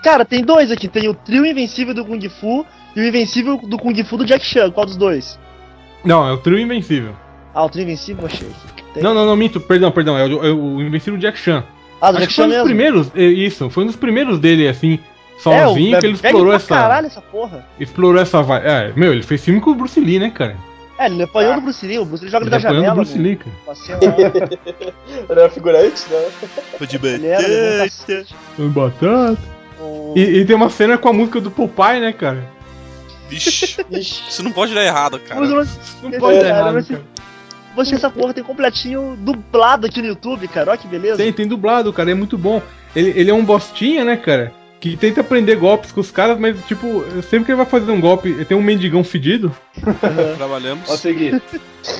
Cara, tem dois aqui. Tem o trio invencível do Kung Fu e o invencível do Kung Fu do Jack Chan. Qual dos dois? Não, é o trio Invencível. Ah, o trio invencível, achei. Tem. Não, não, não, minto, perdão, perdão. É o, é o Invencível Jack Chan. Ah, do Acho Jack que foi Chan um dos primeiros. é, Isso, foi um dos primeiros dele, assim, é, sozinho, o que ele explorou pra essa. caralho essa porra. Explorou essa vibe. É, meu, ele fez filme com o Bruce Lee, né, cara? É, ele apanhou do Bruce Lee. O Bruce Lee joga ele da janela. o Bruce. Lee, cara. Cena lá, Era figurante, né? levou um cacete. Com batata. E, e tem uma cena com a música do Popeye, né, cara? Vixe, isso não pode dar errado, cara. Mas não- É, pode dar errado, mas- cara. Você essa porra tem completinho dublado aqui no YouTube, cara. Olha que beleza. Tem, tem dublado, cara, é muito bom. Ele, ele é um bostinha, né, cara? Que tenta aprender golpes com os caras, mas, tipo, sempre que ele vai fazer um golpe, tem um mendigão fedido. Trabalhamos. Pode seguir.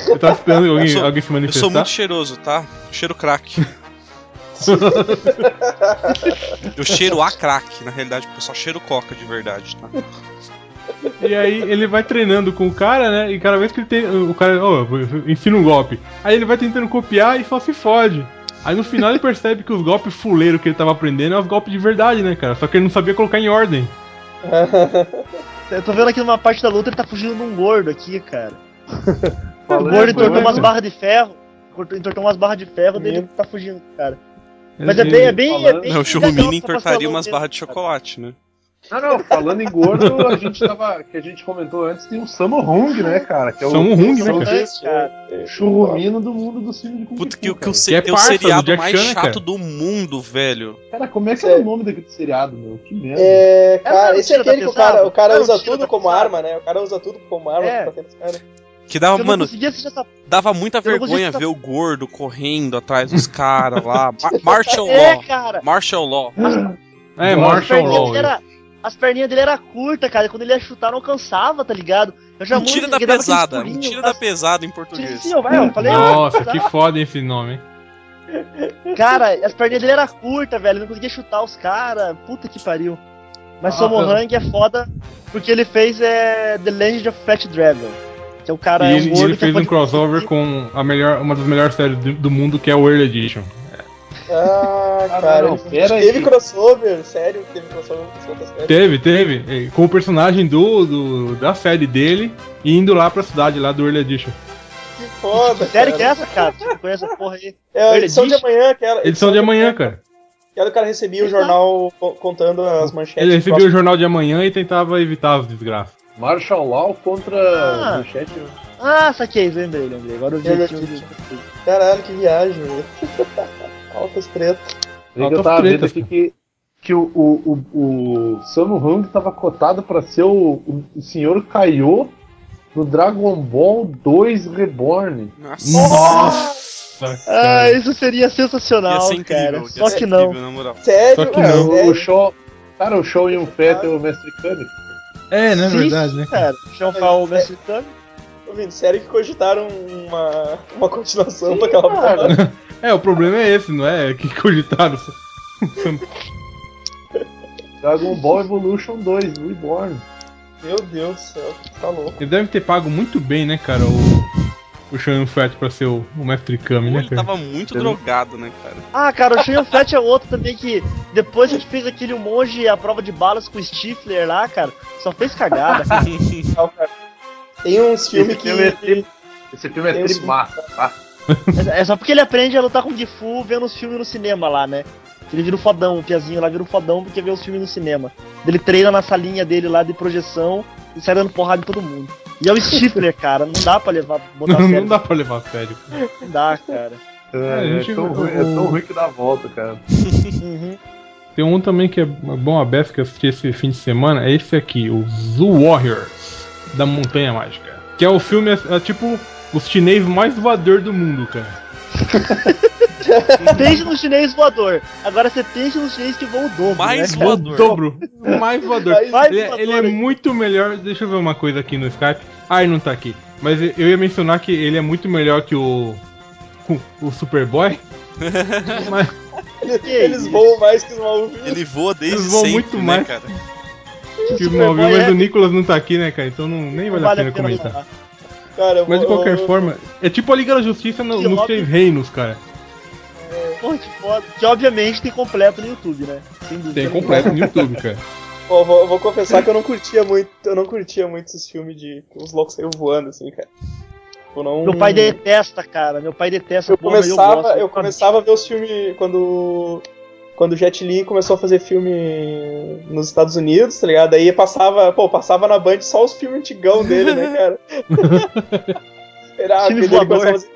Eu tava esperando alguém, sou- alguém se Eu manifestar. sou muito cheiroso, tá? Cheiro crack. Eu cheiro a crack, na realidade, porque eu só cheiro coca de verdade, tá? E aí ele vai treinando com o cara, né? E cada vez que ele tem. O cara, ó, ensina um golpe. Aí ele vai tentando copiar e só se fode. Aí no final ele percebe que os golpes fuleiros que ele tava aprendendo é os golpes de verdade, né, cara? Só que ele não sabia colocar em ordem. Eu tô vendo aqui numa parte da luta ele tá fugindo de um gordo aqui, cara. O gordo entortou umas barras de ferro. Entortou umas barras de ferro dele tá fugindo, cara. Mas é bem, é bem. É bem Não, o Churrumini entortaria umas barras de cara. chocolate, né? Não, não, falando em gordo, a gente tava. que a gente comentou antes, tem o Sammo Hung, né, cara? Que é o Sammo Hung, né, Sammo cara? É, churrumino do mundo do filme de Kung Puta, Fu, que, que o, se- Que é tem o seriado mais Chan, né, chato cara? do mundo, velho. Cara, como é que Sério. era o nome daquele seriado, meu? Que merda. É, Era cara, esse é aquele que o cara, o cara usa tudo como arma, né? O cara usa tudo como arma É. pra bater nos caras. Que dava, mano, essa. dava muita eu vergonha ver o gordo correndo atrás dos caras lá. Ma- Martial É, Law. cara. Martial Law. É, Martial Law. era, as perninhas dele era curta, cara. e Quando ele ia chutar, não alcançava, tá ligado? Eu já Mentira muito- da ele aqueles pesada. pulinhos, Mentira tá? da pesada em português. sim, eu, vai, eu falei. Nossa, que foda esse nome, hein? Cara, as perninhas dele era curta, velho. Ele não conseguia chutar os caras. Puta que pariu. Mas Ah, cara. Hung é foda porque ele fez é, The Legend of Fat Dragon. Que é o cara. E é um ele, ele que fez um crossover com a melhor, uma das melhores séries do, do mundo, que é o Early Edition. Ah, Ah, cara, não, pera teve aí. crossover, sério, teve crossover com. Teve, teve. Com o personagem do, do- da série dele indo lá pra cidade lá do Early Edition. Que foda, Que série que é essa, cara? Você não conhece essa porra aí? É edição de amanhã, aquela. Edição de amanhã, cara. Aquela que o cara recebia o jornal co- contando as manchetes. Ele recebia o jornal de amanhã e tentava evitar as desgraças. Martial Law contra Ah. Manchete. Ah, saquei, lembrei, lembrei. Agora eu vi aqui. Caralho, que viagem, velho. Altas tretas. Eu Altas tava vendo tretas, aqui que, que o, o, o, o Sammo Hung tava cotado pra ser o, o, o senhor Kaiô no Dragon Ball 2 Reborn. Nossa. Nossa! Ah, isso seria Ia sensacional, ser incrível. cara. ia Só ser que não. incrível, na moral. Sério, Só que É, não. o, sério? o show. Cara, o show em um Fett é o Mestre Kami. É, né? Sim, verdade, né? Cara, chama o Mestre Kami. Sério que cogitaram uma, uma continuação pra aquela porra? É, o problema é esse, não é? Que cogitaram. Dragon Ball Evolution 2, Reborn. Meu Deus do céu, tá louco. Ele deve ter pago muito bem, né, cara, o, o Sean Fett pra ser o, o Mestre Kami, né, Ele cara? tava muito Eu- drogado, né, cara? Ah, cara, o Shin Fett é outro também que depois que a gente fez aquele monge a prova de balas com o Stifler lá, cara, só fez cagada. cara. Tem uns filmes que. filme é tri- Esse filme é uns trimassa, tá? É só porque ele aprende a lutar com o Gifu vendo os filmes no cinema lá, né? Ele vira o fodão, o piazinho lá vira o fodão porque vê os filmes no cinema. Ele treina na salinha dele lá de projeção e sai dando porrada em todo mundo. E é o Stifler, cara, não dá pra levar, botar Não, sério. não dá pra levar a sério. Não dá, cara. É, a gente- é tão ruim, é tão ruim que dá a volta, cara. Uhum. Tem um também que é bom a beça que eu assisti esse fim de semana, é esse aqui, o Zoo Warriors, da Montanha Mágica. Que é o filme, é, é tipo o chinês mais voador do mundo, cara. Pense no chinês voador. Agora você pense no chinês que voa o dobro. Mais né, cara? O Voador. dobro. Mais voador. Mais ele, voador ele é muito melhor. Deixa eu ver uma coisa aqui no Skype. Ah, ele não tá aqui. Mas eu ia mencionar que ele é muito melhor que o. o, o Superboy. Mas Eles, voam mais que os malucos. Ele voa desde Eles voam sempre, muito né, mais. cara? Que o Superboy Malvin, mas é- o Nicolas não tá aqui, né, cara? Então não, nem vale, Não a pena pena comentar. falar. Cara, eu Mas de qualquer eu- forma, é tipo a Liga da Justiça no- nos três reinos, cara. Porra, que foda. Que obviamente tem completo no YouTube, né? Sem dúvida. Tem completo no YouTube, cara. Ó, vou, vou confessar que eu não curtia muito, eu não curtia muito esses filmes de os loucos saíam voando, assim, cara. Eu não... Meu pai detesta, cara. Meu pai detesta. Eu porra, começava, gosto. eu começava a ver os filmes quando quando o Jet Li começou a fazer filme nos Estados Unidos, tá ligado? Aí passava, pô, passava na Band só os filmes antigão dele, né, cara? Era, Filme ele começou a, fazer,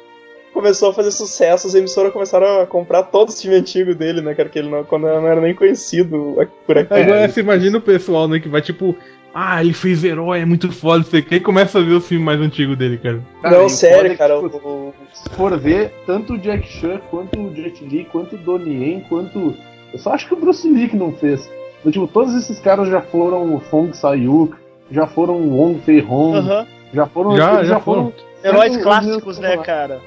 começou a fazer sucesso, as emissoras começaram a comprar todos os filmes antigos dele, né, cara? Que ele não, quando não era nem conhecido por aqui. Agora você imagina o pessoal, né, que vai tipo, ah, ele fez herói, é muito foda, não sei o que, e começa a ver os filmes mais antigos dele, cara. Cara, não, o sério, é cara. tipo, o- se for ver, tanto o Jack Chan, quanto o Jet Li, quanto o Donnie Yen, quanto. Eu só acho que o Bruce Lee que não fez. Então, tipo, todos esses caras já foram o Fong Sayuk, já foram o Wong Fei Hong, já foram. Já, eles já foram. Heróis sendo os clássicos, né, cara?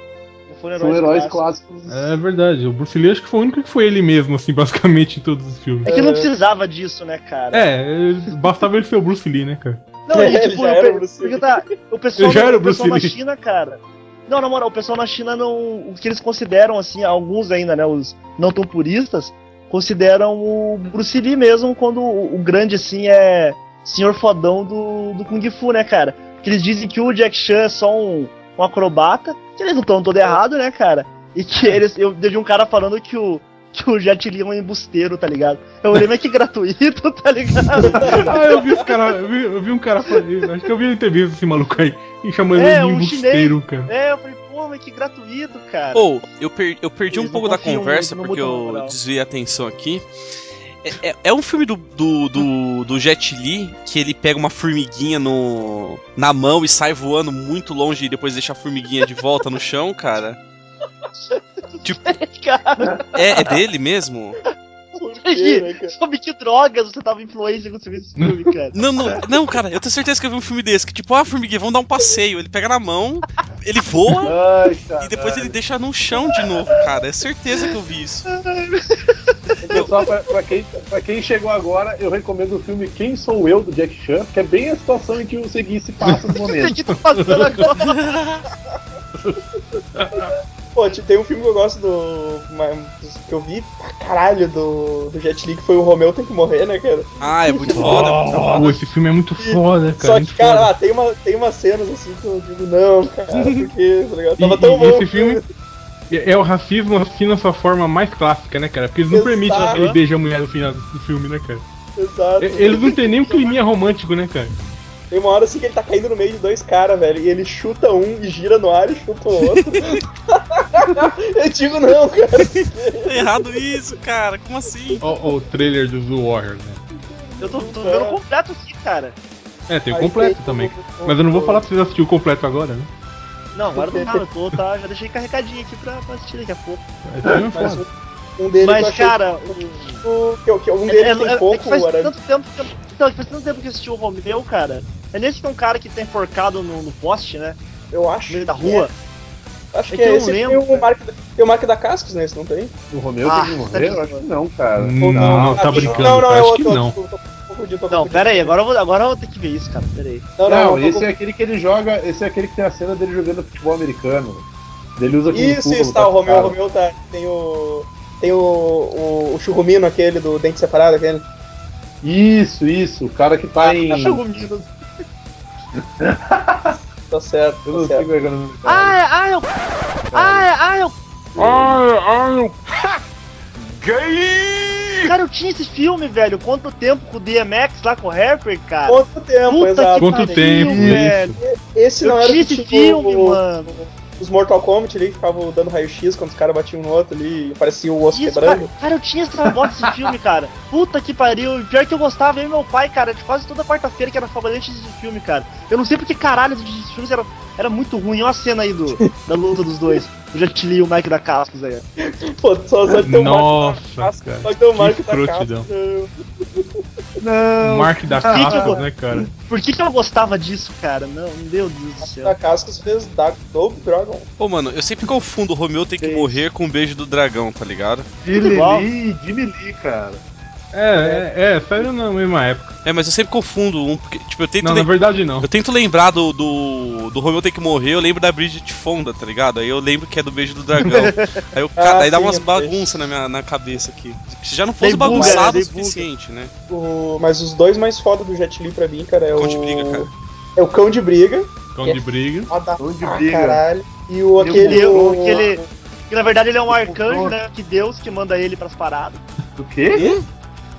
Já foram São heróis clássicos. É verdade, o Bruce Lee acho que foi o único que foi ele mesmo, assim, basicamente, em todos os filmes. É que não precisava disso, né, cara? É, bastava ele ser o Bruce Lee, né, cara? Não, e, Ele tipo, já eu era o Bruce porque Lee. tá, o pessoal, já era o o pessoal na. China, cara. Não, na moral, o pessoal na China não. O que eles consideram, assim, alguns ainda, né? Os não tão puristas, consideram o Bruce Lee mesmo quando o, o grande, assim, é senhor fodão do, do Kung Fu, né, cara? Que eles dizem que o Jack Chan é só um, um acrobata, que eles não estão todo errado, né, cara? E que eles. Eu vi um cara falando que o. Que o Jet Li é um embusteiro, tá ligado? Eu olhei, mas que gratuito, tá ligado? ah, eu vi esse cara, eu vi, eu vi um cara falando, acho que eu vi uma entrevista desse maluco aí, e chamando É, ele de um embusteiro, cara. É, eu falei, pô, mas que gratuito, cara. Pô, eu, per- eu perdi um pouco da conversa porque eu desviei a atenção aqui. É, é- é um filme do, do, do, do Jet Li que ele pega uma formiguinha no, na mão e sai voando muito longe e depois deixa a formiguinha de volta no chão, cara. Tipo, cara, é, é dele mesmo? Por quê, né, sobre que drogas você tava influência quando você viu esse filme, cara? Não, não, não, cara, eu tenho certeza que eu vi um filme desse, que tipo, ah, formiguinha, vamos dar um passeio. Ele pega na mão, ele voa Ai, e depois ele deixa no chão de novo, cara. É certeza que eu vi isso. Pessoal, pra, pra quem, pra quem chegou agora, eu recomendo o filme Quem Sou Eu, do Jack Chan, que é bem a situação em que o Segui se passa no O momento. que tá passando agora? Pô, tem um filme que eu gosto do. que eu vi pra caralho do, do Jet Li, que foi o Romeu Tem que Morrer, né, cara? Ah, é muito foda. Pô, esse filme é muito foda, cara. Só que, cara, foda. ah, tem, uma, tem umas cenas assim que eu digo, não, cara, porque, tá ligado? Tava e tão bom. esse filme é é o racismo assim na sua forma mais clássica, né, cara? Porque eles não Exato. permitem que ele beije a mulher no final do filme, né, cara? Exato. Eles não tem nem um climinha romântico, né, cara? Tem uma hora assim que ele tá caindo no meio de dois caras, velho, e ele chuta um e gira no ar e chuta o outro. eu digo, não, cara. Tá errado isso, cara. Como assim? Ó, o trailer do Zoo Warriors, né? Eu tô, tô vendo completo aqui, cara. É, tem o completo tem também. o- Mas eu não vou falar pra vocês assistir o completo agora, né? Não, agora não eu tô, tá, já deixei carregadinho aqui pra, pra assistir daqui a pouco. É Mas foda. um, dele que eu Mas, cara, o- que, que, que um É, dele é- tem é- é pouco, que faz tanto tempo que eu, então, faz tanto tempo que eu assisti o Romeu, cara. É nesse que é um cara que tá enforcado no, no poste, né? eu acho. No meio da rua. é. Acho É que, que é não esse. lembro, tem, o. Mark, tem o Mark da Cascos nesse, não tem? O Romeu Ah, tem que tá morrer? Eu de acho que não, cara. Não, não, tá Ah, brincando, Não, não, é acho outro. que não. Não, pera aí, agora eu, vou, agora eu vou ter que ver isso, cara. Pera aí. Não, Não, não, esse tô é aquele que ele joga. Esse é aquele que tem a cena dele jogando futebol americano. Ele usa Isso, isso, tá, o com Romeu, o. Romeu tá. Tem o. Tem o, o, o churrumino aquele do dente separado, aquele. Isso, isso. O cara que tá em. Churrumino. Tá certo, Eu tá não sei certo. como é do cara. Ah, é, ah, eu. Ah, é, ah, eu. Cara, eu tinha esse filme, velho. Quanto tempo com o DMX lá com o Harper, cara? Quanto tempo, Puta exato. que Quanto pariu, tempo, velho. Esse Eu não era tinha esse filme, o- mano. Os Mortal Kombat ali, que ficavam dando raio-x quando os caras batiam no outro ali e parecia o osso Isso, quebrando. cara, cara, eu tinha essa bota desse filme, cara. Puta que pariu. Pior que eu gostava, eu e meu pai, cara, de quase toda quarta-feira que era favorito desse filme, cara. Eu não sei porque caralho esses filmes era, era muito ruim. Olha a cena aí do, da luta dos dois. O Jet Li e o Mike da Cascos aí. Pô, só, só de ter o Nossa, Marco da casca, cara, Só de o que Marco da casca. escrotidão. Não, O Mark da que que eu Cascos, vou- né, cara? Por que, que eu gostava disso, cara? Não, meu Deus do céu. da Cascos fez Dark Double Dragon. Pô, mano, eu sempre confundo o Romeu tem que morrer com o beijo do dragão, tá ligado? Jimmy Lee, cara. É, é, é, saiu na mesma época. É, mas eu sempre confundo um, porque, tipo, eu tento, Não, na verdade não. eu tento lembrar do, do, do Romeu tem que morrer, eu lembro da Bridget Fonda, tá ligado? Aí eu lembro que é do beijo do dragão. Aí, eu, Ah, aí dá sim, umas é bagunças na minha na cabeça aqui. Se já não fosse Dei buga, bagunçado né? o suficiente, né? O- mas os dois mais foda do Jet Li pra mim, cara, é Cão o. de briga, cara. É o Cão de Briga. Cão de briga. Foda Cão de briga. caralho. E o o aquele. O- aquele, que na verdade ele é um arcanjo, né? Que Deus que manda ele pras paradas. Do quê?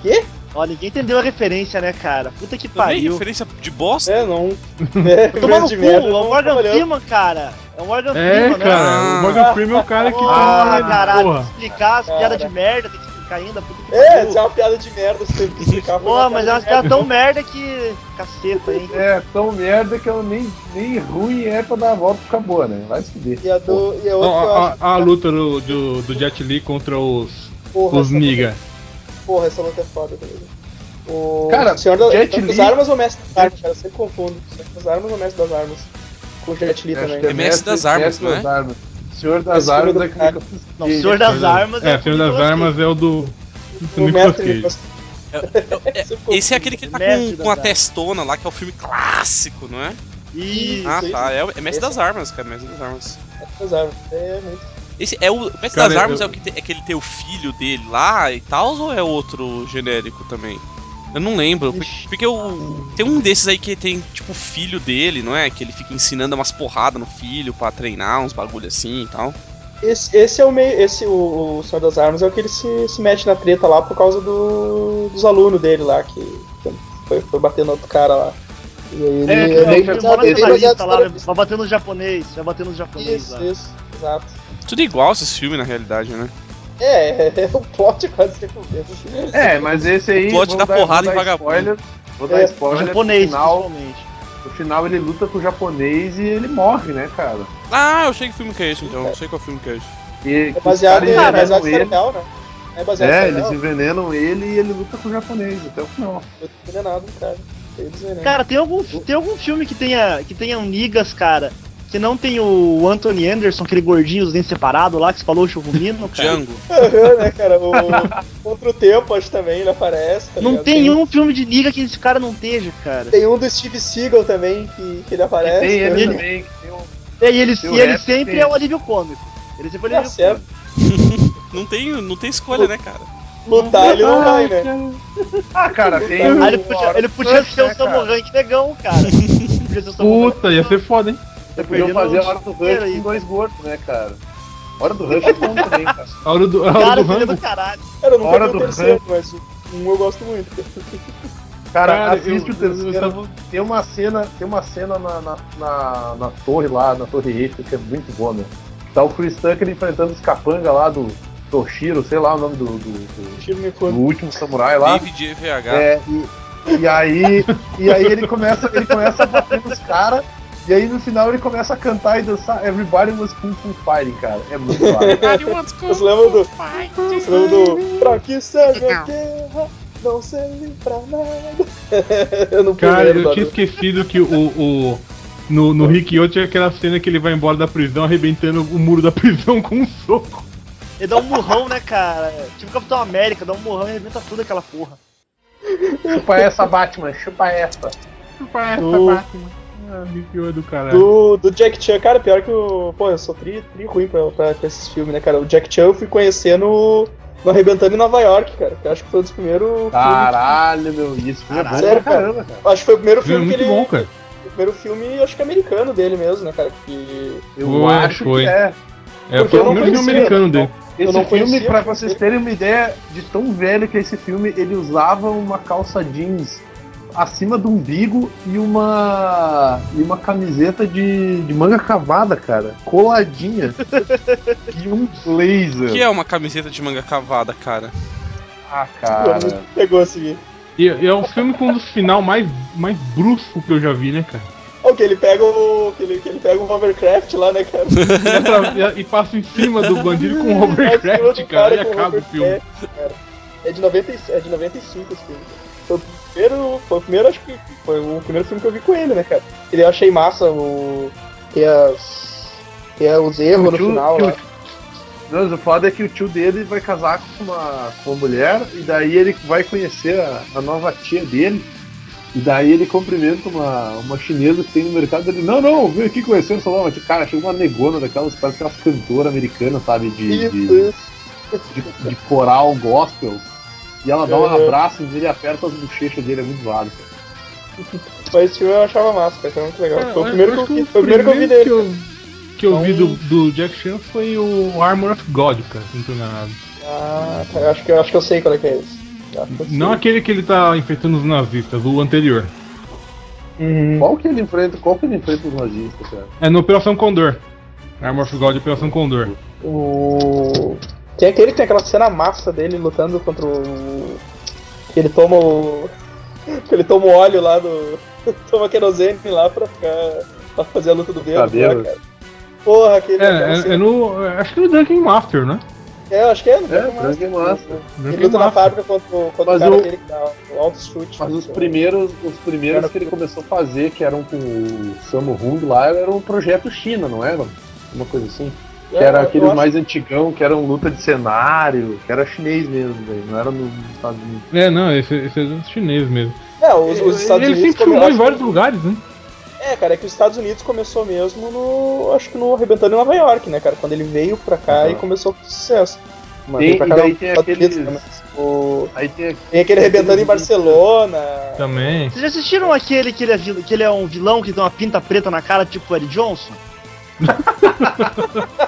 Quê? Ó, ninguém entendeu a referência, né, cara? Puta que Também pariu. referência de bosta. É, não. É, Tomar no cu, é o não Morgan. Freeman, cara. É o Morgan É, Freeman, né? cara, o Morgan Freeman é o cara que Ah, fala, caralho, porra. explicar as piadas de merda, tem que explicar ainda. Puta É, se é uma piada de merda, você que explicar. Pô, uma mas é piada merda. piadas tão merda que. Caceta, hein? É, tão merda que eu nem, nem ruim é pra dar a volta e acabou, né? Vai se fuder. E a, do, e a outra a, acho. a- a luta do, do, do Jet Li contra os, porra, os essa Niga. luta- Porra, essa luta é foda também. O Cara, Senhor da, Jet das Li- Armas ou Mestre das Armas, cara? Eu sempre confundo. Senhor das Armas ou Mestre das Armas? Com o Jet Li também. que É Mestre das Armas, Mestre não é? das Armas. Senhor das Mestre Armas é. Nicolas Não. Senhor das Armas É, o Senhor das Armas é o do. do Nicolas Mestre Cage. Nicolas É, Sempre esse é aquele que tá Mestre com, com a testona lá, que é o filme clássico, não é? Cage. ah, isso. tá. É, é Mestre das Armas, cara. Mestre das Armas. das Armas. É muito. Esse é o Mestre Cara, das Armas eu- é o que tem, é aquele tem o filho dele lá e tal, ou é outro genérico também? Eu não lembro, porque, Ixi. porque o, tem um desses aí que tem tipo o filho dele, não é? Que ele fica ensinando umas porradas no filho pra treinar, uns bagulho assim e tal. Esse, esse é o meio. Esse, o, o Senhor das Armas, é o que ele se, se mete na treta lá por causa do, dos alunos dele lá, que, foi, foi bater no outro cara lá. E aí ele. É, ele lista lá, nessa- vai bater nos japonês, vai bater nos japonês Isso, lá. isso, exato. Tudo igual esses filmes na realidade, né? É, é, o plot é quase sempre o mesmo. É, mas esse aí. O plot da dar- porrada em vagabundo. Spoiler, vou dar É, spoiler. japonês, no final, no final ele luta com o japonês e ele morre, né, cara? Ah, eu sei que filme que é esse então, eu sei qual filme que é esse. E, É que os baseado, em, é baseado em ele. né? É baseado É, eles envenenam ele e ele luta com o japonês até o final. Foi envenenado, cara. Cara, tem algum, tem algum filme que tenha, que tenha um Nigas, cara, que não tem o Anthony Anderson, aquele gordinho, os dentes separados lá, que você falou, o churrumino, cara? Django. Aham, né, cara? O Contra o Tempo, acho que também ele aparece. tá Não ligado? tem um filme de Niga que esse cara não esteja, cara. Tem um do Steve Seagal também, que, que ele aparece. tem ele também. também, que tem um. E ele, o e ele rap, sempre tem. é o alívio cômico. Ele sempre é o Tá alívio certo. cômico. Não tem, não tem escolha, né, cara? Lutar ele não vai, né? Ah, cara, tem Ah, o. Ah, ele podia, ele podia ser o né? Samurai negão, cara. podia ser o Samurai Puta, ia ser foda, hein? Você podia fazer a hora do Rush aí, com dois gordos, né, cara? Hora do Rush é bom também, cara. A hora do, a hora Cara, do Rambo. do caralho. Cara, eu nunca Hora vi o do terceiro, mas um eu gosto muito. Cara, Cara, assiste eu- o terceiro. eu tava- Tem uma cena, tem uma cena na, na, na, na torre lá, na torre Eiffel, que é muito boa, meu. Tá o Chris Tucker enfrentando os capanga lá do Toshiro, sei lá o nome do, do, do- do último samurai lá. David EVH. É, e, e aí, e aí ele começa, ele começa a bater nos caras, e aí no final ele começa a cantar e dançar Everybody was Kung Fu Fighting, cara. É muito legal. Você lembra do. Você lembra do. Pra que serve a guerra? Não serve pra nada. eu não Cara, eu tinha esquecido que o. o no, no Rikyo tinha aquela cena que ele vai embora da prisão arrebentando o muro da prisão com um soco. Ele dá um murrão, né, cara? Tipo Capitão América, dá um murrão e arrebenta tudo aquela porra. chupa essa, Batman, chupa essa. Chupa essa, Do- Batman. Ah, do caralho. Do, do Jack Chan, cara, pior que o. Pô, eu sou tri, tri ruim pra, pra, pra esses filmes, né, cara? O Jack Chan eu fui conhecer no. No Arrebentando em Nova York, cara. Que eu acho que foi um dos primeiros filmes. Caralho, meu, isso bom Sério, cara? caramba, cara. Acho que foi o primeiro É filme que muito ele. bom, cara. O primeiro filme, acho que americano dele mesmo, né, cara? Que. Eu Foi, acho foi. que é. É, Porque foi o primeiro filme americano dele. Esse filme, conhecia, pra vocês terem uma ideia de tão velho que é esse filme, ele usava uma calça jeans acima do umbigo e uma e uma camiseta de, de manga cavada, cara, coladinha e um blazer. O que é uma camiseta de manga cavada, cara? Ah, cara. Pegou assim. E, e é um filme com um dos final mais, mais brusco que eu já vi, né, cara? O que ele pega o. Que ele, que ele pega o hovercraft lá, né, cara? E, atra- e- e passa em cima do bandido com um hovercraft, cara, e com acaba o filme. cara. É de, 90, e- é de 95 esse filme. Foi o primeiro. Foi o primeiro, acho que. Foi o primeiro filme que eu vi com ele, né, cara? Ele eu achei massa o. Tem as. Tem os erros no O tio- final que o- lá. Não, mas o foda é que o tio dele vai casar com uma, com uma mulher e daí ele vai conhecer a, a nova tia dele. E daí ele cumprimenta uma, uma chinesa que tem no mercado ele, não, não, vem aqui conhecer essa nova tia. Cara, chega uma negona daquelas, parece aquelas cantoras americanas, sabe? De, Isso, de, isso. de, de coral gospel. E ela dá um abraço e aperta as bochechas dele, é muito zoado. cara. Mas esse filme eu achava massa, cara. Foi muito legal. É, Foi o primeiro que eu vi, o foi o primeiro que eu vi dele. que eu, que eu vi do, Então- do Jack Chan foi o Armor of God, cara, se não tô enganado. Ah, cara, eu acho que, eu acho que eu sei qual é que é esse. Não aquele que ele tá enfrentando os nazistas, o anterior. Uhum. Qual que ele enfrenta? Qual que ele enfrenta os nazistas, cara? É no Operação Condor. Armor of God e Operação Condor. O. Tem aquele que tem aquela cena massa dele lutando contra o. Que ele toma o. Que ele toma o óleo lá do. toma querosene lá pra ficar. pra fazer a luta do dedo lá, Cabelo. cara. Porra, aquele. É, é, é no. é, Acho que é no Drunken Master, né? É, acho que é, no É, Dragon Dragon Master. Ele luta na Master. fábrica contra, o- contra o cara o- aquele que dá o alto chute. Mas os primeiros, os primeiros que ele começou a fazer, que eram com o Samu Hung lá, era um projeto China, não era? Uma coisa assim. Que É, era aqueles acho- mais antigão, que eram luta de cenário, que era chinês mesmo, velho, não era nos Estados Unidos. É, não, esse, esse é dos chineses mesmo. É, os, os Estados ele Unidos. sempre come- filmou em vários que- lugares, né? É, cara, é que os Estados Unidos começou mesmo no. Acho que no Arrebentando em Nova York, né, cara? Quando ele veio pra cá Uhum. e começou com sucesso. Mas Tem- e daí tem aqueles- Unidos, né, o- Aí tem, Tem aquele Arrebentando em Barcelona. Também. Vocês já assistiram aquele que ele, é vil- que ele é um vilão que tem uma pinta preta na cara, tipo Eric Johnson?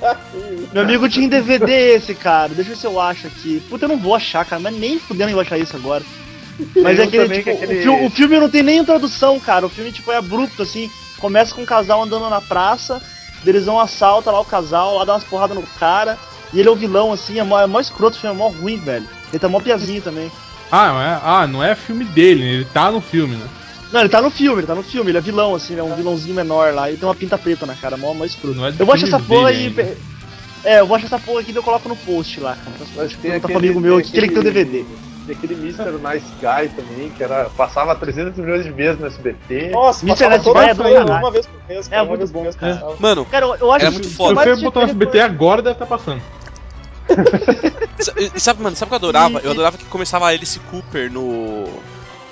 Meu amigo tinha em DVD esse, cara. Deixa eu ver se eu acho aqui. Puta, eu não vou achar, cara, mas nem fudendo eu vou achar isso agora. Mas é um aquele, tipo, que aquele- o, fi- o filme não tem nem introdução, cara. O filme, tipo, é abrupto, assim. Começa com um casal andando na praça, eles vão assalta lá o casal, lá dá umas porradas no cara. E ele é o vilão, assim, é mó, é mó escroto, o filme é mó ruim, velho. Ele tá mó piazinho também. Ah, não é, ah, não é filme dele, ele tá no filme, né? Não, ele tá no filme, ele tá no filme, ele é vilão, assim, ele é um vilãozinho menor lá, ele tem uma pinta preta na cara, mó, mó escroto. Não é Eu vou achar essa porra e. ainda. É, eu vou achar essa porra aqui e eu coloco no post lá, cara. Mas tem aquele- amigo meu aqui que ele que tem o aquele- DVD. tem aquele Mr. Nice Guy também, que era, passava 300 milhões de vezes no SBT. Nossa, Mr. Nice Guy é do uma vez por mês. cara, É uma muito vez por bom, mês cara. passava. Mano, Cara, eu, eu acho Era que muito o foda. Se você botar no SBT agora, deve estar passando. sa- sabe, mano, sabe o que eu adorava? Eu adorava que começava a Alice Cooper no.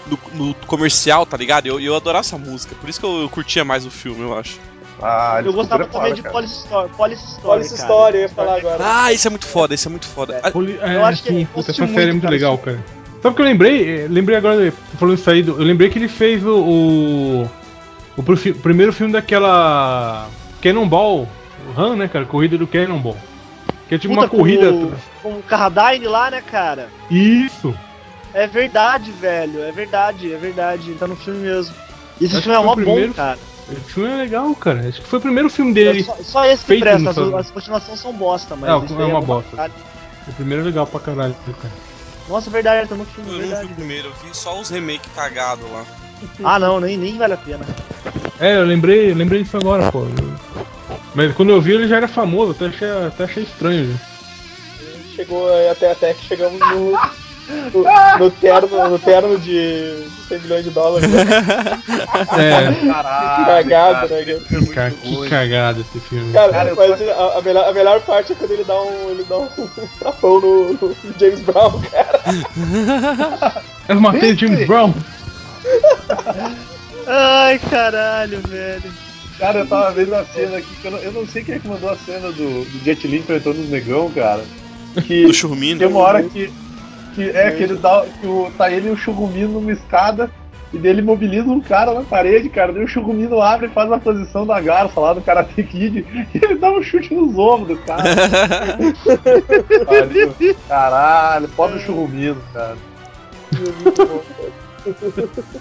No, no comercial, tá ligado? Eu, eu adorava essa música, por isso que eu, eu curtia mais o filme, eu acho. Ah, Eu gostava é também de foda. Police Story. Police Story, cara. história, eu ia falar agora. Ah, isso é muito foda, isso é muito foda. Ah, Poli- É, Eu acho que sim, puta, essa série é muito, cara, legal, cara. Sabe o que eu lembrei? Eh, Lembrei agora, falando isso aí, do- eu lembrei que ele fez o. O, o profi- primeiro filme daquela. Cannonball Run, né, cara? Corrida do Cannonball. Que é tipo Puta, uma corrida. Com, com o Carradine lá, né, cara? Isso! É verdade, velho. É verdade, é verdade. Tá no filme mesmo. E esse Acho filme é mó foi o bom, primeiro- cara. Esse filme é legal, cara. Acho que foi o primeiro filme dele. Só, só esse que feito presta, as, as continuações são bosta, mas. É, esse é daí uma bom bosta. O primeiro é legal pra caralho, cara. Nossa, é verdade, tá no filme, eu é não vi verdade. o primeiro, eu vi só os remake cagados lá. Ah, não, nem, nem vale a pena. É, eu lembrei, lembrei disso agora, pô. Eu- Mas quando eu vi ele já era famoso, até achei, até achei estranho. Já. Chegou aí até, até que chegamos no. No, no terno, no terno de 100 milhões de dólares. Né? É, Caralho, Cagado, cara, né, é muito cara, que ruim. cagada esse filme. Cara, Cara, eu mas a, a melhor, a melhor parte é quando ele dá um, ele dá um, tapão no, no James Brown, cara. Eu matei o James Brown. Ai, caralho, velho. Cara, eu tava vendo a cena aqui, que eu não, eu não sei quem é que mandou a cena do, do Jet Li enfrentando os negão, cara. Que Do Churmino. tem uma hora que, que é que ele dá. Que o, tá ele e o Chugumino numa escada. E daí ele mobiliza um cara na parede, cara. Daí o Chugumino abre e faz a posição da garça lá do Karate Kid. E ele dá um chute nos ombros do cara. Caralho, pobre cara. Muito bom, cara.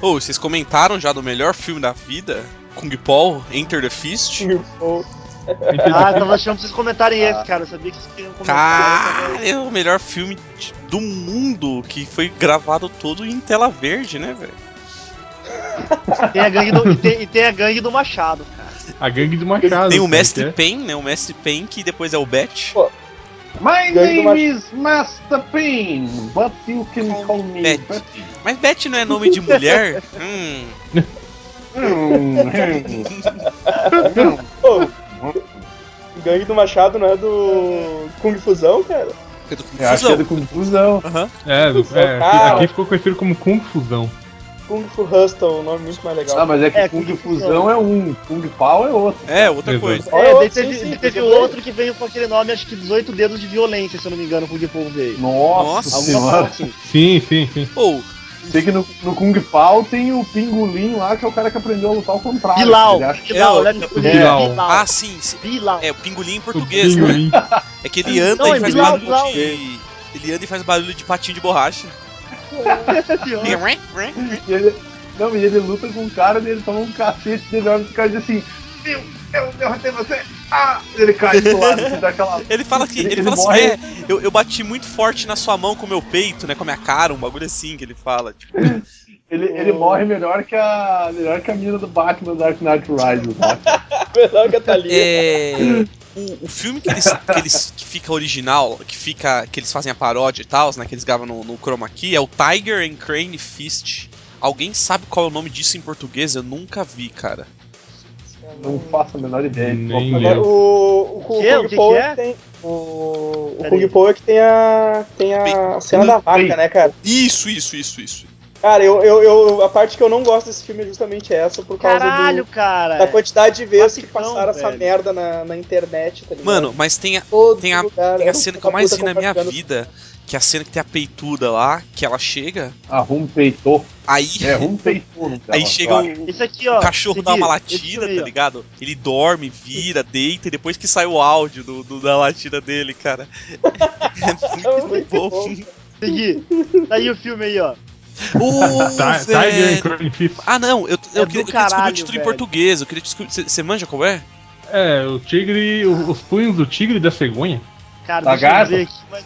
Ô, vocês comentaram já do melhor filme da vida? Kung Paul, Enter the Fist? Kung Fu. Ah, eu tava achando pra vocês comentarem esse, cara. Eu sabia que vocês queriam comentar. Cara, é o melhor filme de- do mundo que foi gravado todo em tela verde, né, velho? Tem a gangue do, e, tem, e tem a gangue do Machado, cara. A gangue do Machado. Tem o Mestre que é- Pen, né? O Mestre Pen, que depois é o Bet. My Gangue do name is Master Pain, but you can call me Betty. Betty. Mas Bet não é nome de mulher? hum. Hum, hum. Pô, Gangue do Machado não é do Kung Fusão, cara? É do Eu acho que é do Confusão. confusão. Aham. É, do- é, aqui, aqui ficou conhecido como Kung Fusão. Kung Fu Hustle, um nome muito mais legal. Ah, mas é que É, Kung Kung Fusão é um, Kung Pao é outro. É, outra Exato. coisa. É, daí outro, teve, sim, sim, teve porque outro que veio com aquele nome, acho que 18 dedos de violência, se eu não me engano, Kung Fu veio. Nossa, Nossa. Senhora. assim. Sim, sim, sim. Ou, Sei que no, no Kung Pao tem o Pingolim lá, que é o cara que aprendeu a lutar ao contrário. Bilal, Ele acha que Bilal, É, né? é, Bilal. Bilal. ah, sim, sim. Bilal. É, o pingolim em O português, né? pingolim. É que ele anda Não, e é faz Bilal, barulho Bilal. de. Ele anda e faz barulho de patinho de borracha. E ele, não, e ele luta com o cara e ele toma um cacete dele, olha o cara diz assim, meu, eu derrotei você, ah! Ele cai do lado, assim, dá aquela... Ele fala que. Ele, Ele- ele fala morre- assim, é, eu, eu bati muito forte na sua mão com o meu peito, né? Com a minha cara, um bagulho assim que ele fala. Tipo, Ele, ele morre melhor que a melhor que a mina do Batman Dark Knight Rises, né? Melhor que a Thalia. é. O, o filme que eles, que eles que fica original, que fica. que eles fazem a paródia e tal, né? Que eles gravam no, no Chroma Key, é o Tiger and Crane Fist. Alguém sabe qual é o nome disso em português? Eu nunca vi, cara. Não faço a menor ideia. Nem eu. o, o? Kung O que que é que tem. O, o Kung. Fu é que tem a. Tem a cena da vaca, né, cara? Isso, isso, isso, isso. Cara, eu, eu, eu- a parte que eu não gosto desse filme é justamente essa, por causa Caralho, do, cara. da quantidade de vezes que passaram essa velho. merda na, na internet, tá ligado? Mano, mas tem a, Todo tem a- lugar, tem a cena que eu mais vi na minha vida, que é a cena que tem a peituda lá, que ela chega, Arrum peitou. aí, É, Rum peitou no aí chega o, Isso aqui, ó. o cachorro esse dá uma esse latida, aí, tá ligado? Ele dorme, vira, deita, e depois que sai o áudio do, do- da latida dele, cara. É muito bom. Segui. Tá aí o filme aí, ó. Ti- Tiger and velho. Fist. Ah, não, eu, eu, É queria, eu queria descobrir o título em velho. português. Eu queria descobrir. Você manja qual é? É, o tigre. o- Os punhos do tigre e da cegonha. Cara, Da deixa eu ver aqui, mas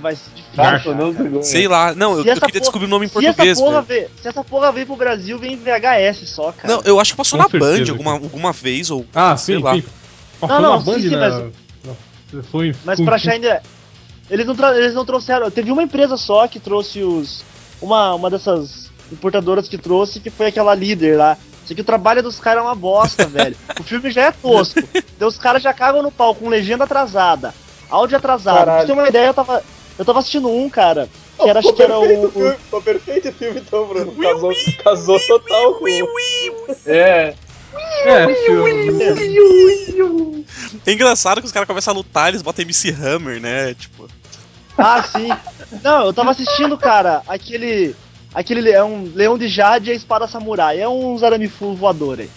vai ser difícil. Não. Sei lá. Não, eu, Se eu queria porra- descobrir o nome em Se português, essa, porra veio, se essa porra veio pro Brasil, vem em VHS só, cara. Não, eu acho que passou Com na certeza, Band alguma, alguma vez, ou. Ah, sei sim, lá. sim. Passou Não, não, na Band, sim, sim, né? Foi Mas pra achar ainda. Eles não, eles não trouxeram. Teve uma empresa só que trouxe os. Uma, uma dessas importadoras que trouxe, que foi aquela líder lá. Só que o trabalho dos caras é uma bosta, velho. O filme já é tosco. Então os caras já cagam no pau com legenda atrasada, áudio atrasado. Pra você ter uma ideia, eu tava. Eu tava assistindo um, cara. Que era, acho que era Perfeito o. filme, Ficou perfeito o filme, então, Bruno. Casou, casou total com. É, É, É engraçado que os caras começam a lutar, eles botam MC Hammer, né? Tipo. Ah, sim. Não, eu tava assistindo, cara, aquele. Aquele le- é um Leão de Jade e a Espada Samurai. É uns aramifu voadores.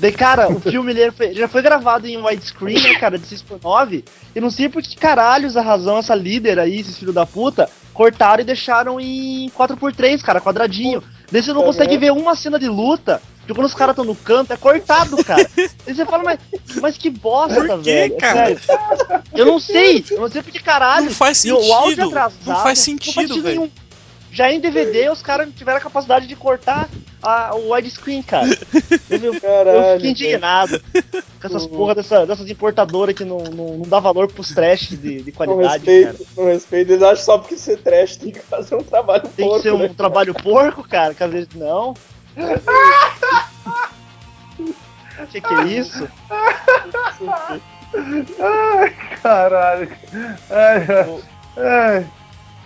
Daí, cara, o filme ele já foi gravado em widescreen, né, cara, de 6x9. E não sei por que caralhos a razão essa líder aí, esses filhos da puta, cortaram e deixaram em 4x3, cara, quadradinho. Daí você não Tá consegue ver uma cena de luta, porque quando os caras estão no canto, é cortado, cara. Daí você fala, mas, mas que bosta, Por quê, velho. é cara? sério. Eu não sei, eu não sei porque caralho. Não faz E o áudio sentido. atrasado, Não faz sentido, velho. nenhum. Já em DVD, os caras tiveram a capacidade de cortar a- o widescreen, cara. Eu, eu Caralho. fiquei indignado com essas porra dessa- dessas importadoras que não, não, não dá valor pros trash de, de Não qualidade, cara. respeito, não respeito. Eles acham só porque ser trash tem que fazer um trabalho Tem porco, que ser um né? trabalho porco, cara, que às vezes não. que que é isso? ai, caralho. Ai, ai, ai,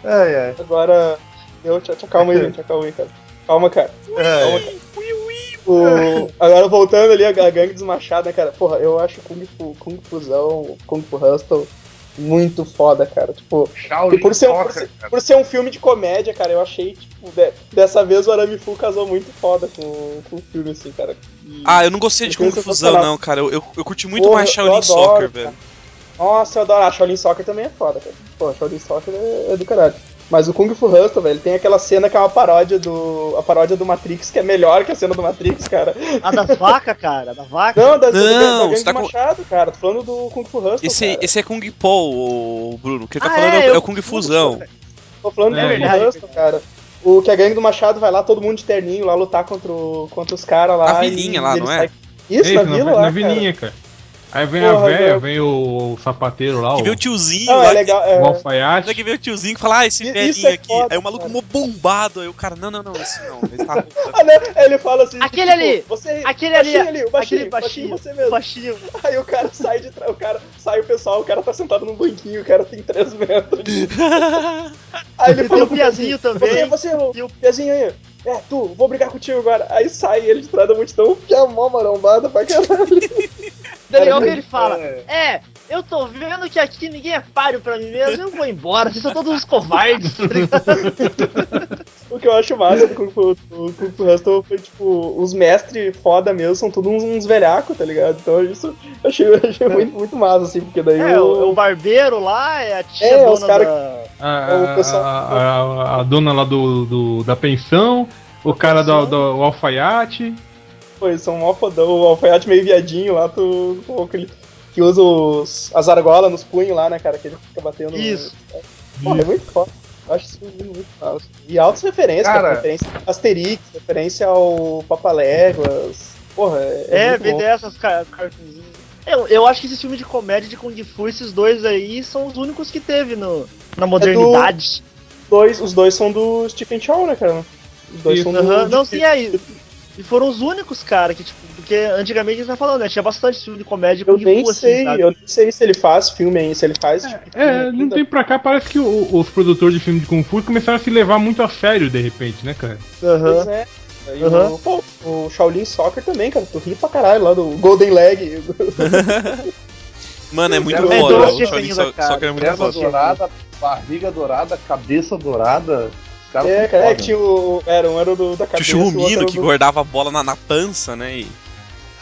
ai, ai. Agora. Eu, tchau, tchau, calma aí, gente, calma aí, cara. Calma, cara. Calma, cara. O- agora voltando ali a, a gangue dos machados, né, cara? Porra, eu acho Kung Fu, Kung Fusão, Kung Fu Hustle muito foda, cara. Tipo, Shaolin por ser, um, por, Soccer, ser, por ser um filme de comédia, cara, eu achei, tipo, de- dessa vez o Arame Fu casou muito foda com, com o filme, assim, cara. E- Ah, eu não gostei de Kung Fusão, não, cara. Eu, eu, eu curti muito Porra, mais Shaolin adoro, Soccer, cara. velho. Nossa, eu adoro. Ah, Shaolin Soccer também é foda, cara. Pô, Shaolin Soccer é, é do caralho. Mas o Kung Fu Hustle, velho, tem aquela cena que é uma paródia do. a paródia do Matrix, que é melhor que a cena do Matrix, cara. A das vacas, cara, da vaca. Não, da, da, Não, da, da tá do com- Machado, cara. Tô falando do Kung Fu Hustle. Esse, cara. esse é Kung Po, Bruno. O que ele tá Ah, falando é, é, o- é o Kung Fusão. Tô falando É do Kung Fu Hustle, cara. O que a gangue do Machado vai lá, todo mundo de terninho lá lutar contra, o- contra os caras lá. Na e- vilinha lá, e não é? saem- Isso, É na isso, vila na, lá, na cara. vilinha, cara. Aí vem Porra, a véia, velho. vem o, o sapateiro lá, Que o, vê o tiozinho Não, lá. é legal. o É, alfaiate. Que vê o tiozinho e fala, ah, esse velhinho é aqui. foda, aí o maluco mó bombado. Aí o cara, não, não, não, esse não. Ele tá Ah, né? Aí ele fala assim: Aquele ali! Você, Aquele ali, baixinho ali, o baixinho, aquele baixinho, baixinho, você mesmo. baixinho. Aí o cara sai de trás, o cara sai o pessoal, o cara tá sentado num banquinho, o cara tem 3 metros. de- Aí ele E fala tem o Piazinho também. Você, você, o E o- Piazinho aí. É, tu, vou brigar contigo agora. Aí sai ele de trás da multidão, que é mó marombada pra caralho. É legal que ele fala. É. É, eu tô vendo que aqui ninguém é páreo pra mim mesmo, eu vou embora, vocês são todos uns covardes, tá ligado? O que eu acho massa do Kung Fu, do Kung Fu Hustle foi, tipo, os mestres foda mesmo são todos uns, uns velhacos, tá ligado? Então isso eu achei, eu achei muito, muito massa, assim, porque daí É, o, o... barbeiro lá é a tia É, os dona cara- da. A, O pessoal- a, a- a dona lá do, do- da pensão, o cara do, do alfaiate. Pô, eles são mó fodão, o alfaiate meio viadinho lá, tu, pô, aquele que usa os, as argolas nos punhos lá, né, cara, que ele fica batendo... Isso. Pô, é muito foda. Eu acho isso muito, massa. E altas referências, cara. Cara. Referência ao Asterix, referência ao Papaléguas. Porra, é, É, vem dessas ca- cartunzinhas. Eu, eu acho que esse filme de comédia de Kung Fu, esses dois aí, são os únicos que teve no, na modernidade. Dois, os dois são do Stephen Chow, né, cara? Os dois Isso. são do... Não, sim, aí. E foram os únicos, cara, que, tipo, porque antigamente eles estavam falando, né? Tinha bastante filme de comédia Eu Kung nem Fu, assim, sei, sabe? eu nem sei se ele faz filme aí, se ele faz... tipo, É, de um ainda. tempo pra cá parece que o- os produtores de filme de Kung Fu começaram a se levar muito a sério de repente, né, cara? Aham. Pois é. Aham. o, pô, o Shaolin Soccer também, cara. Tu ri pra caralho lá do Golden Leg. Mano, é muito É, foda. tô O Shaolin só que é muito Perna foda. dourada, barriga dourada, cabeça dourada. Caras é, cara, é que tinha o. Era um era o do, da Tinha cabeça. o o Churrumino que do- guardava a bola na, na pança, né? E